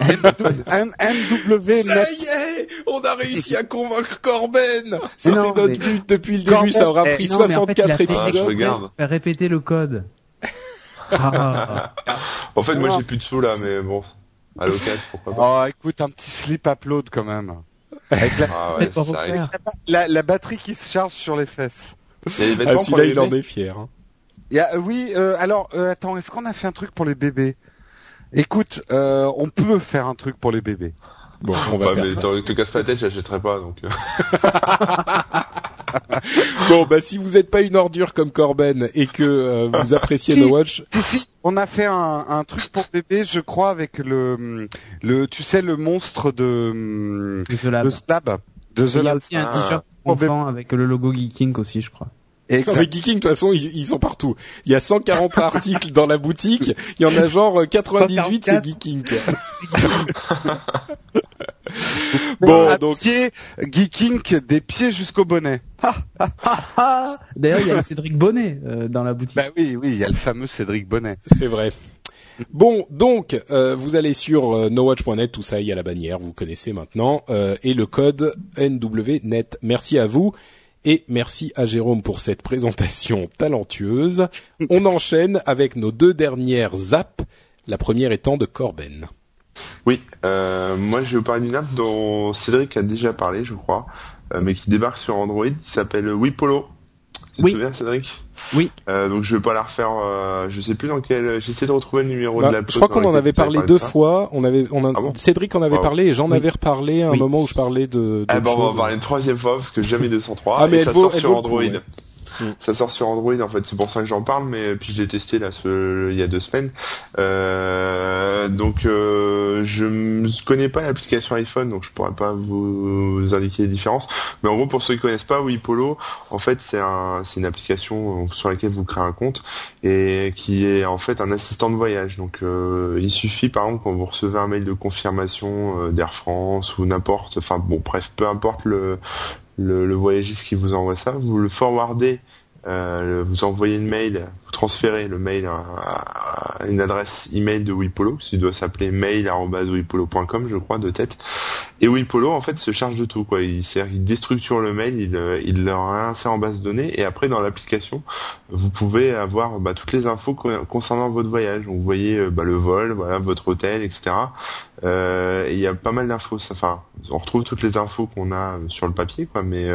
N- NW Ça y est, on a réussi à convaincre Corben. C'était notre but depuis le début. Ça aura eh, pris Non, mais en fait, il a 64 fait Ah, je épisodes. de répéter le code. Ah. En fait, moi j'ai plus de sous là, mais bon, à l'occasion, pourquoi pas. Oh, écoute, un petit slip upload quand même. Avec la, Ah ouais, la, la batterie qui se charge sur les fesses. Ah, celui-là, il en est fier. hein. Il y a, euh, oui, euh, alors, euh, attends, est-ce qu'on a fait un truc pour les bébés? Écoute, euh, on peut faire un truc pour les bébés. Bon, on va faire mais ça. te casse pas la tête, j'achèterai pas, donc. euh. [LAUGHS] Bon, bah si vous n'êtes pas une ordure comme Corben et que euh, vous appréciez Si. No Watch, Si, si, on a fait un, un truc pour bébé, je crois, avec le, le, tu sais, le monstre de, De lab. de Slab, de The Il y a Lab. aussi un Ah. t-shirt enfant avec le logo Geeking aussi, je crois. Et Non, mais Geeking, de toute façon, ils, ils sont partout. Il y a 140 [LAUGHS] articles dans la boutique. Il y en a genre euh, 98, c'est 144. Geeking. [LAUGHS] [LAUGHS] bon, bon, à donc pied, geeking des pieds jusqu'au bonnet. D'ailleurs, il y a Cédric Bonnet euh, dans la boutique. bah oui, oui, il y a le fameux Cédric Bonnet. c'est vrai. Bon, donc euh, vous allez sur euh, nowatch.net, tout ça, il y a la bannière, vous connaissez maintenant, euh, et le code NWNet. Merci à vous et merci à Jérôme pour cette présentation talentueuse. On enchaîne avec nos deux dernières apps, la première étant de Corben. Oui, euh, moi je vais vous parler d'une app dont Cédric a déjà parlé, je crois, euh, mais qui débarque sur Android, qui s'appelle Wipolo. Tu Oui. te souviens, Cédric? Oui. Euh, donc je vais pas la refaire. Euh, je sais plus dans quel. J'essaie de retrouver le numéro Bah, de la. je crois qu'on en avait parlé deux fois. On avait, on a, Ah bon? Cédric en avait Ah bon parlé et j'en Oui. avais reparlé à un Oui. moment où je parlais de. Ah d'autres ben on va en parler une troisième fois parce que jamais 203. Ah, mais elle ça vaut- sort elle sur vaut le coup, Android. ouais. Mm. Ça sort sur Android en fait, c'est pour ça que j'en parle, mais puis je l'ai testé là ce, il y a deux semaines. Euh, donc euh, je ne connais pas l'application iPhone, donc je pourrais pas vous indiquer les différences. Mais en gros, pour ceux qui connaissent pas, Wipolo, en fait c'est un, c'est une application sur laquelle vous créez un compte et qui est en fait un assistant de voyage. Donc euh, il suffit par exemple quand vous recevez un mail de confirmation euh, d'Air France ou n'importe, enfin bon bref, peu importe le, le, le voyagiste qui vous envoie ça, vous le forwardez, euh, vous envoyez une mail transférer le mail à, une adresse email de Wipolo, qui doit s'appeler mail@wipolo.com, je crois, de tête. Et Wipolo, en fait, se charge de tout, quoi. Il, il déstructure le mail, il, euh, il le réinsère en base de données, et après, dans l'application, vous pouvez avoir bah, toutes les infos concernant votre voyage. Vous voyez euh, bah, le vol, voilà, votre hôtel, etc. Euh, il y a pas mal d'infos. Enfin, on retrouve toutes les infos qu'on a sur le papier, quoi, mais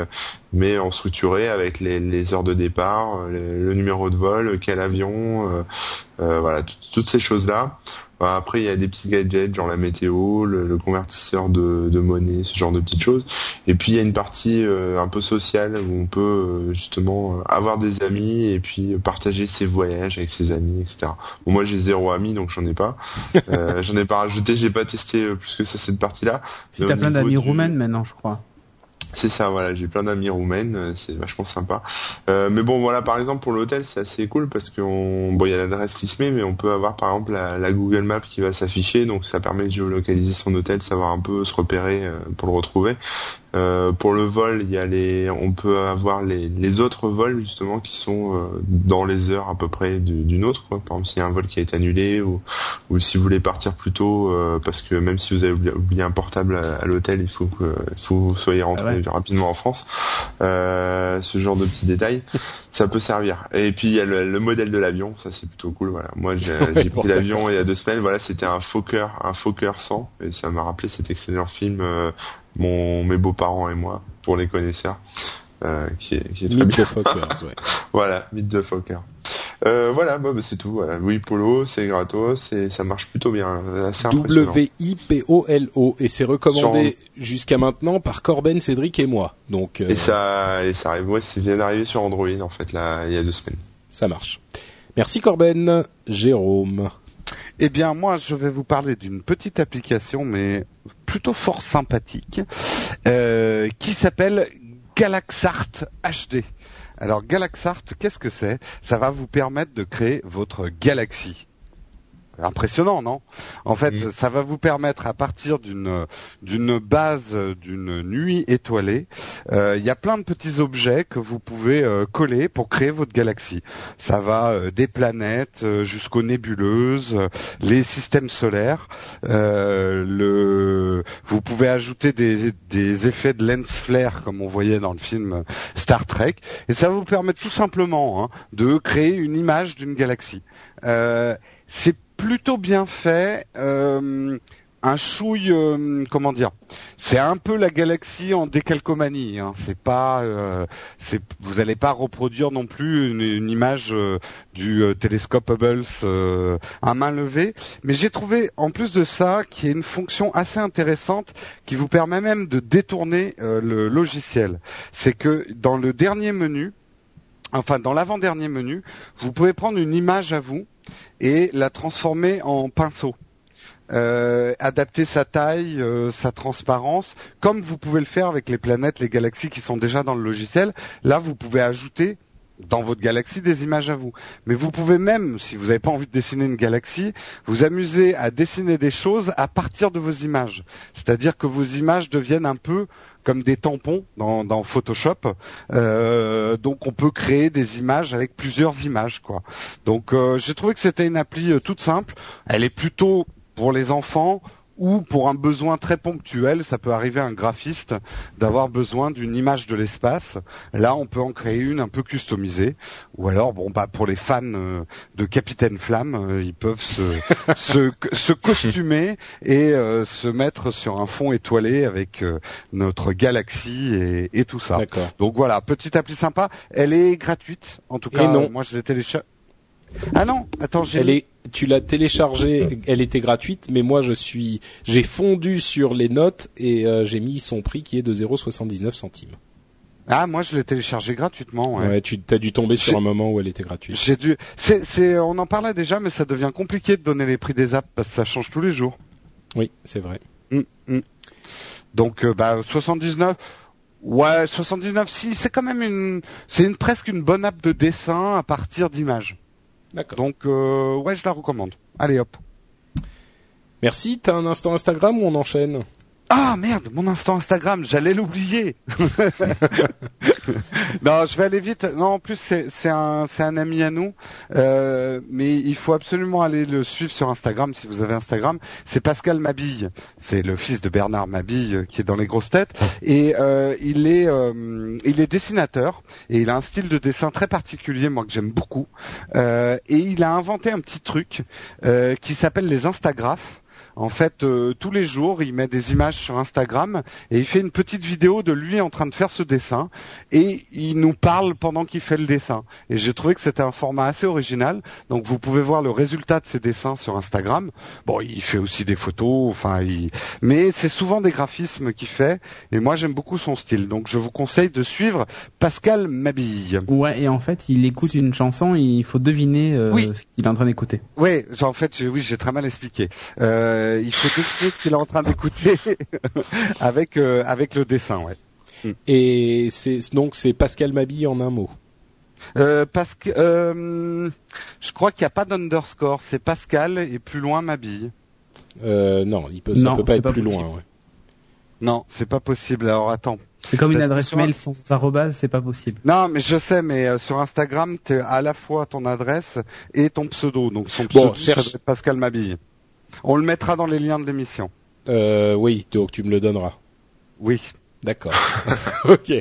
mais en structuré avec les, les heures de départ, le, numéro de vol, avion, voilà, toutes ces choses là après, il y a des petits gadgets, genre la météo, le, convertisseur de, de, monnaie, ce genre de petites choses. Et puis, il y a une partie euh, un peu sociale où on peut euh, justement euh, avoir des amis et puis partager ses voyages avec ses amis, etc. Bon, moi, j'ai zéro ami, donc j'en ai pas. [LAUGHS] j'en ai pas rajouté, j'ai pas testé plus que ça cette partie-là. Si t'as plein d'amis roumaines maintenant, je crois. C'est ça, voilà, j'ai plein d'amis roumaines, euh, c'est vachement sympa. Euh, mais bon, voilà, par exemple pour l'hôtel, c'est assez cool parce qu'on, bon, il y a l'adresse qui se met, mais on peut avoir par exemple la, Google Map qui va s'afficher, donc ça permet de géolocaliser son hôtel, savoir un peu se repérer euh, pour le retrouver. Euh, pour le vol, il y a les, on peut avoir les, les autres vols justement qui sont euh, dans les heures à peu près d'une autre. Quoi. Par exemple, s'il y a un vol qui a été annulé ou, ou si vous voulez partir plus tôt, euh, parce que même si vous avez oublié, un portable à, l'hôtel, il faut que, faut vous soyez rentré ah rapidement en France. ce genre de petits détails, [LAUGHS] ça peut servir. Et puis il y a le, modèle de l'avion, ça c'est plutôt cool. Voilà. Moi j'ai [LAUGHS] pris l'avion il y a deux semaines. Voilà, c'était un Fokker, un Fokker 100, et ça m'a rappelé cet excellent film mon mes beaux-parents et moi, pour les connaisseurs. Euh, qui est, qui est très bien. Fockers, [LAUGHS] ouais. voilà, Myth de Fokker. Euh, voilà, bah, bah, c'est tout. Voilà. Oui, Polo, c'est gratos et ça marche plutôt bien. W-I-P-O-L-O et c'est recommandé jusqu'à maintenant par Corben, Cédric et moi. Donc. Euh... Et ça, et ça arrive. Ouais, c'est vient d'arriver sur Android en fait là, il y a deux semaines. Ça marche. Merci Corben, Jérôme. Eh bien, moi, je vais vous parler d'une petite application, mais plutôt fort sympathique, euh, qui s'appelle Galaxart HD. Alors Galaxart, qu'est-ce que c'est? Ça va vous permettre de créer votre galaxie impressionnant, non? En fait, ça va vous permettre à partir d'une d'une base d'une nuit étoilée, euh, il y a plein de petits objets que vous pouvez euh, coller pour créer votre galaxie. Ça va euh, des planètes jusqu'aux nébuleuses, les systèmes solaires. le, vous pouvez ajouter des, des effets de lens flare comme on voyait dans le film Star Trek, et ça va vous permettre tout simplement hein, de créer une image d'une galaxie. c'est plutôt bien fait. Euh, un chouille, euh, comment dire C'est un peu la galaxie en décalcomanie. Hein. C'est pas, euh, vous n'allez pas reproduire non plus une, image du télescope Hubble à main levée. Mais j'ai trouvé, en plus de ça, qu'il y a une fonction assez intéressante qui vous permet même de détourner le logiciel. C'est que dans le dernier menu, enfin dans l'avant-dernier menu, vous pouvez prendre une image à vous et la transformer en pinceau. Euh, adapter sa taille, euh, sa transparence, comme vous pouvez le faire avec les planètes, les galaxies qui sont déjà dans le logiciel. Là, vous pouvez ajouter dans votre galaxie des images à vous. Mais vous pouvez même, si vous n'avez pas envie de dessiner une galaxie, vous amuser à dessiner des choses à partir de vos images. C'est-à-dire que vos images deviennent un peu comme des tampons dans, Photoshop. Euh, donc on peut créer des images avec plusieurs images, quoi. Donc euh, j'ai trouvé que c'était une appli euh, toute simple. Elle est plutôt pour les enfants ou pour un besoin très ponctuel, ça peut arriver à un graphiste d'avoir besoin d'une image de l'espace. Là, on peut en créer une un peu customisée. Ou alors, bon, bah, pour les fans euh, de Capitaine Flamme, euh, ils peuvent se, [LAUGHS] se, se, costumer et euh, se mettre sur un fond étoilé avec notre galaxie et, et tout ça. Donc voilà, petite appli sympa. Elle est gratuite, en tout cas. non. Moi, je l'ai téléchargée. Ah non, attends, j'ai tu l'as téléchargée, elle était gratuite, mais moi je suis, j'ai fondu sur les notes et euh, j'ai mis son prix qui est de 0,79 centimes. Ah, moi je l'ai téléchargée gratuitement. Ouais, ouais tu as dû tomber sur un moment où elle était gratuite. J'ai dû. C'est, c'est, on en parlait déjà, mais ça devient compliqué de donner les prix des apps parce que ça change tous les jours. Oui, c'est vrai. Hum, hum. Donc, euh, bah 79. Ouais, 79. Si, c'est quand même une, c'est une presque une bonne app de dessin à partir d'images. D'accord. Donc euh, ouais, je la recommande. Allez hop. Merci. T'as un instant Instagram ou on enchaîne? Ah merde, mon instant Instagram, j'allais l'oublier. [LAUGHS] non, je vais aller vite. Non, en plus c'est c'est un c'est un ami à nous, euh, mais il faut absolument aller le suivre sur Instagram si vous avez Instagram. C'est Pascal Mabille, c'est le fils de Bernard Mabille euh, qui est dans les grosses têtes et euh, il est euh, il est dessinateur et il a un style de dessin très particulier, moi que j'aime beaucoup. Euh, et il a inventé un petit truc euh, qui s'appelle les Instagraphes. En fait, euh, tous les jours, il met des images sur Instagram et il fait une petite vidéo de lui en train de faire ce dessin et il nous parle pendant qu'il fait le dessin. Et j'ai trouvé que c'était un format assez original. Donc vous pouvez voir le résultat de ses dessins sur Instagram. Bon, il fait aussi des photos, enfin, il... mais c'est souvent des graphismes qu'il fait. Et moi, j'aime beaucoup son style. Donc je vous conseille de suivre Pascal Mabille. Ouais, et en fait, il écoute une chanson, il faut deviner euh, Oui. ce qu'il est en train d'écouter. Oui, en fait, j'ai- oui, j'ai très mal expliqué. Euh, il faut deviner ce qu'il est en train d'écouter [LAUGHS] avec euh, avec le dessin, ouais. Et c'est donc c'est Pascal Mabille en un mot. Euh, parce que euh, je crois qu'il n'y a pas d'underscore, c'est Pascal et plus loin Mabille. Euh, non, il peut, ça Non, peut pas être pas plus possible. loin. ouais. Non, c'est pas possible. Alors attends. C'est comme une Parce adresse mail sans arrobase, c'est pas possible. Non, mais je sais, mais euh, sur Instagram, tu à la fois ton adresse et ton pseudo. Donc son pseudo, Bon, cherche- Pascal Mabille. On le mettra dans les liens de l'émission. Euh, oui, donc tu me le donneras. Oui. D'accord. [LAUGHS] ok.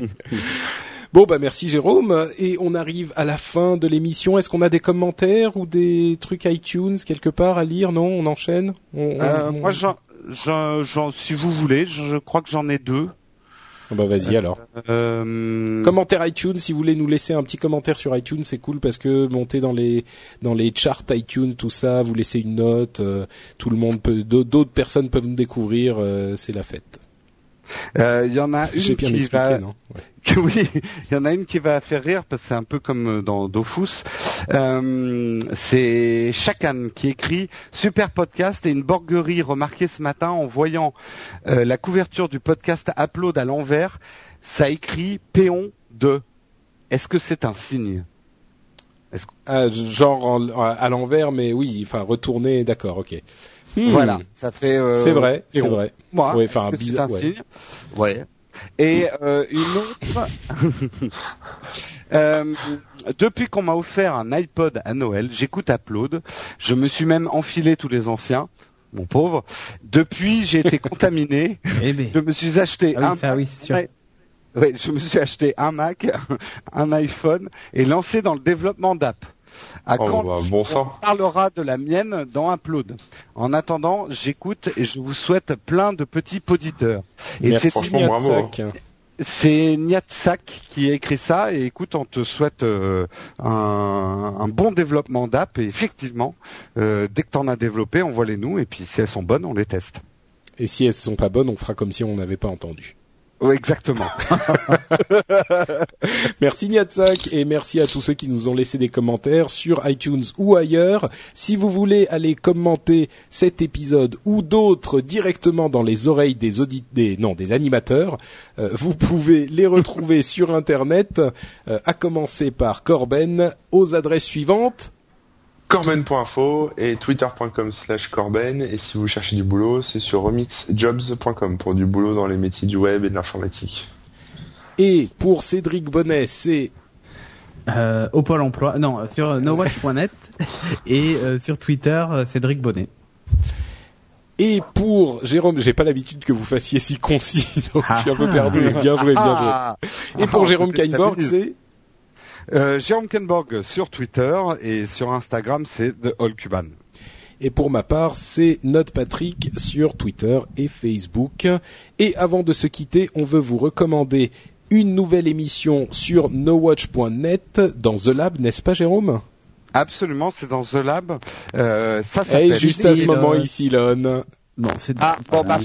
Bon bah merci Jérôme et on arrive à la fin de l'émission. Est-ce qu'on a des commentaires ou des trucs iTunes quelque part à lire? Non, on enchaîne? On- Euh, on- moi, j'en, j'en, j'en- si vous voulez, je, je crois que j'en ai deux. Ah bah vas-y alors. Euh, Commentaire iTunes, si vous voulez nous laisser un petit commentaire sur iTunes, c'est cool parce que monter dans les dans les charts iTunes, tout ça, vous laissez une note, euh, tout le monde peut, d'au- d'autres personnes peuvent nous découvrir, euh, c'est la fête. euh, Il y en a une bien qui expliqué, va, non? Ouais. [LAUGHS] que oui, il y en a une qui va faire rire parce que c'est un peu comme euh, dans Dofus. Euh, c'est Chakan qui écrit super podcast et une borguerie remarquée ce matin en voyant euh, la couverture du podcast Upload à l'envers. Ça écrit péon de. Est-ce que c'est un signe? Ah, genre en- à l'envers, mais oui, enfin retourner, d'accord, ok. Hmm. Voilà, ça fait. euh, C'est vrai, c'est vrai. Moi, Ouais, est-ce enfin, que c'est un ouais. signe? Ouais. Et euh, une autre. [LAUGHS] Euh, depuis qu'on m'a offert un iPod à Noël, j'écoute Upload. Je me suis même enfilé tous les anciens, mon pauvre. Depuis, j'ai été [LAUGHS] contaminé. Eh ben. Je me suis acheté Ah un. oui, ça, oui, c'est sûr. Ouais. Ouais, je me suis acheté un Mac, [LAUGHS] un iPhone et lancé dans le développement d'app. À Oh, quand bah, on bon parlera de la mienne dans Upload. En attendant, j'écoute et je vous souhaite plein de petits poditeurs. Et c'est franchement, bravo. Niatsak. c'est Niatsak qui a écrit ça et écoute, on te souhaite euh, un, un bon développement d'app et effectivement, euh, dès que t'en as développé, envoie-les nous et puis si elles sont bonnes, on les teste. Et si elles sont pas bonnes, on fera comme si on n'avait pas entendu. Exactement. [LAUGHS] Merci Niatsak et merci à tous ceux qui nous ont laissé des commentaires sur iTunes ou ailleurs. Si vous voulez aller commenter cet épisode ou d'autres directement dans les oreilles des audit des non des animateurs, euh, vous pouvez les retrouver [LAUGHS] sur internet euh, à commencer par Corben aux adresses suivantes. Corben.info et twitter.com slash Corben. Et si vous cherchez du boulot, c'est sur remixjobs.com pour du boulot dans les métiers du web et de l'informatique. Et pour Cédric Bonnet, c'est Euh, au Pôle emploi, non, sur euh, nowatch.net [LAUGHS] et euh, sur Twitter, Cédric Bonnet. et pour Jérôme, j'ai pas l'habitude que vous fassiez si concis, [LAUGHS] donc je suis un peu Ah. perdu. Bien joué, bien joué. Ah, Et pour Ah, Jérôme Kainborg, c'est Euh, Jérôme Kenborg sur Twitter et sur Instagram, c'est The All Cuban. Et pour ma part, c'est Note Patrick sur Twitter et Facebook. Et avant de se quitter, on veut vous recommander une nouvelle émission sur nowatch.net dans The Lab, n'est-ce pas Jérôme? Absolument, c'est dans The Lab. Euh, ça Et s'appelle. juste à ce moment ici, Lon. Bon, c'est Ah, bon, bah,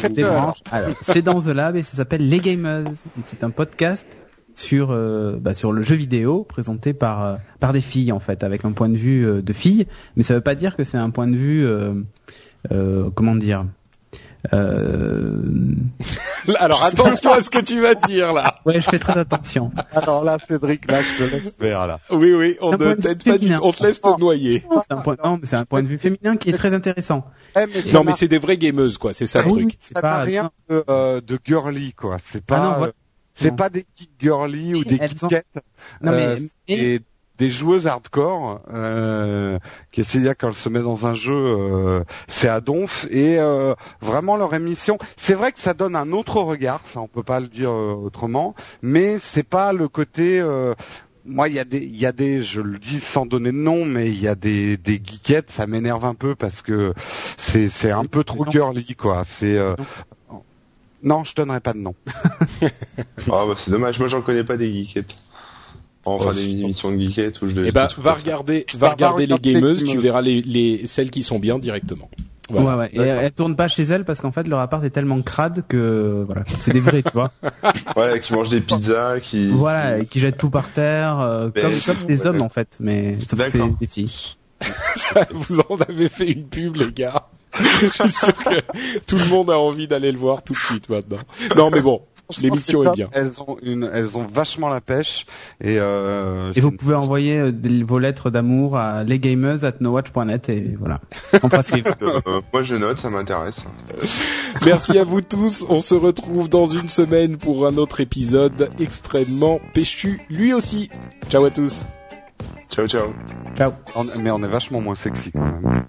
c'est dans The Lab et ça s'appelle Les Gamers. C'est un podcast sur euh, bah, sur le jeu vidéo présenté par euh, par des filles en fait, avec un point de vue euh, de filles. Mais ça veut pas dire que c'est un point de vue euh, euh, comment dire. Euh... [LAUGHS] Alors attention à ce que tu vas dire là. [LAUGHS] Ouais, je fais très attention. Alors là, Cédric, là, je te laisse faire, là. Oui, oui, on ne t'aide pas du féminin. tout. On te laisse te noyer. C'est un point, non, mais c'est un point de vue féminin qui est très intéressant. Eh, mais Non, mais c'est des vraies gameuses, quoi. C'est ça le Ah truc. oui, c'est ça n'a pas- rien de, euh, de girly, quoi. C'est Ah non, pas. voilà. C'est pas des geeks girly ou des ont- mais, Euh, mais- et des joueuses hardcore euh, qui essayent quand elles se met dans un jeu, euh, c'est à donf et euh, vraiment leur émission. C'est vrai que ça donne un autre regard, ça on peut pas le dire euh, autrement, mais c'est pas le côté. euh, moi, il y a des, il y a des, je le dis sans donner de nom, mais il y a des des geekettes, ça m'énerve un peu parce que c'est c'est un peu trop girly quoi. C'est euh, non, je donnerai pas de nom. [LAUGHS] Ah bah c'est dommage, moi j'en connais pas des geekettes. Enfin Oh, des émissions de geekettes où je Eh ben, trucs va regarder, Bah, va va regarder les gameuses, tu verras les, les celles qui sont bien directement. Voilà. Ouais, ouais. Et elles tournent pas chez elles parce qu'en fait leur appart est tellement crade que voilà, c'est des vrais, tu vois. [LAUGHS] Ouais, qui mangent des pizzas, qui... Voilà, et qui jettent tout par terre, euh, Mais- comme, comme des ouais. hommes en fait, mais sauf que c'est des filles. [LAUGHS] Vous en avez fait une pub, les gars. Je suis sûr que tout le monde a envie d'aller le voir tout de suite maintenant. Non, mais bon, l'émission est bien. Elles ont une, elles ont vachement la pêche et. Euh, Et vous pouvez envoyer euh, vos lettres d'amour à lesgamers@nowatch.net et voilà. On fera suivre. [LAUGHS] Euh, moi je note, ça m'intéresse. Merci à vous tous. On se retrouve dans une semaine pour un autre épisode extrêmement péchu, lui aussi. Ciao à tous. Ciao ciao. Ciao. On- mais on est vachement moins sexy quand même.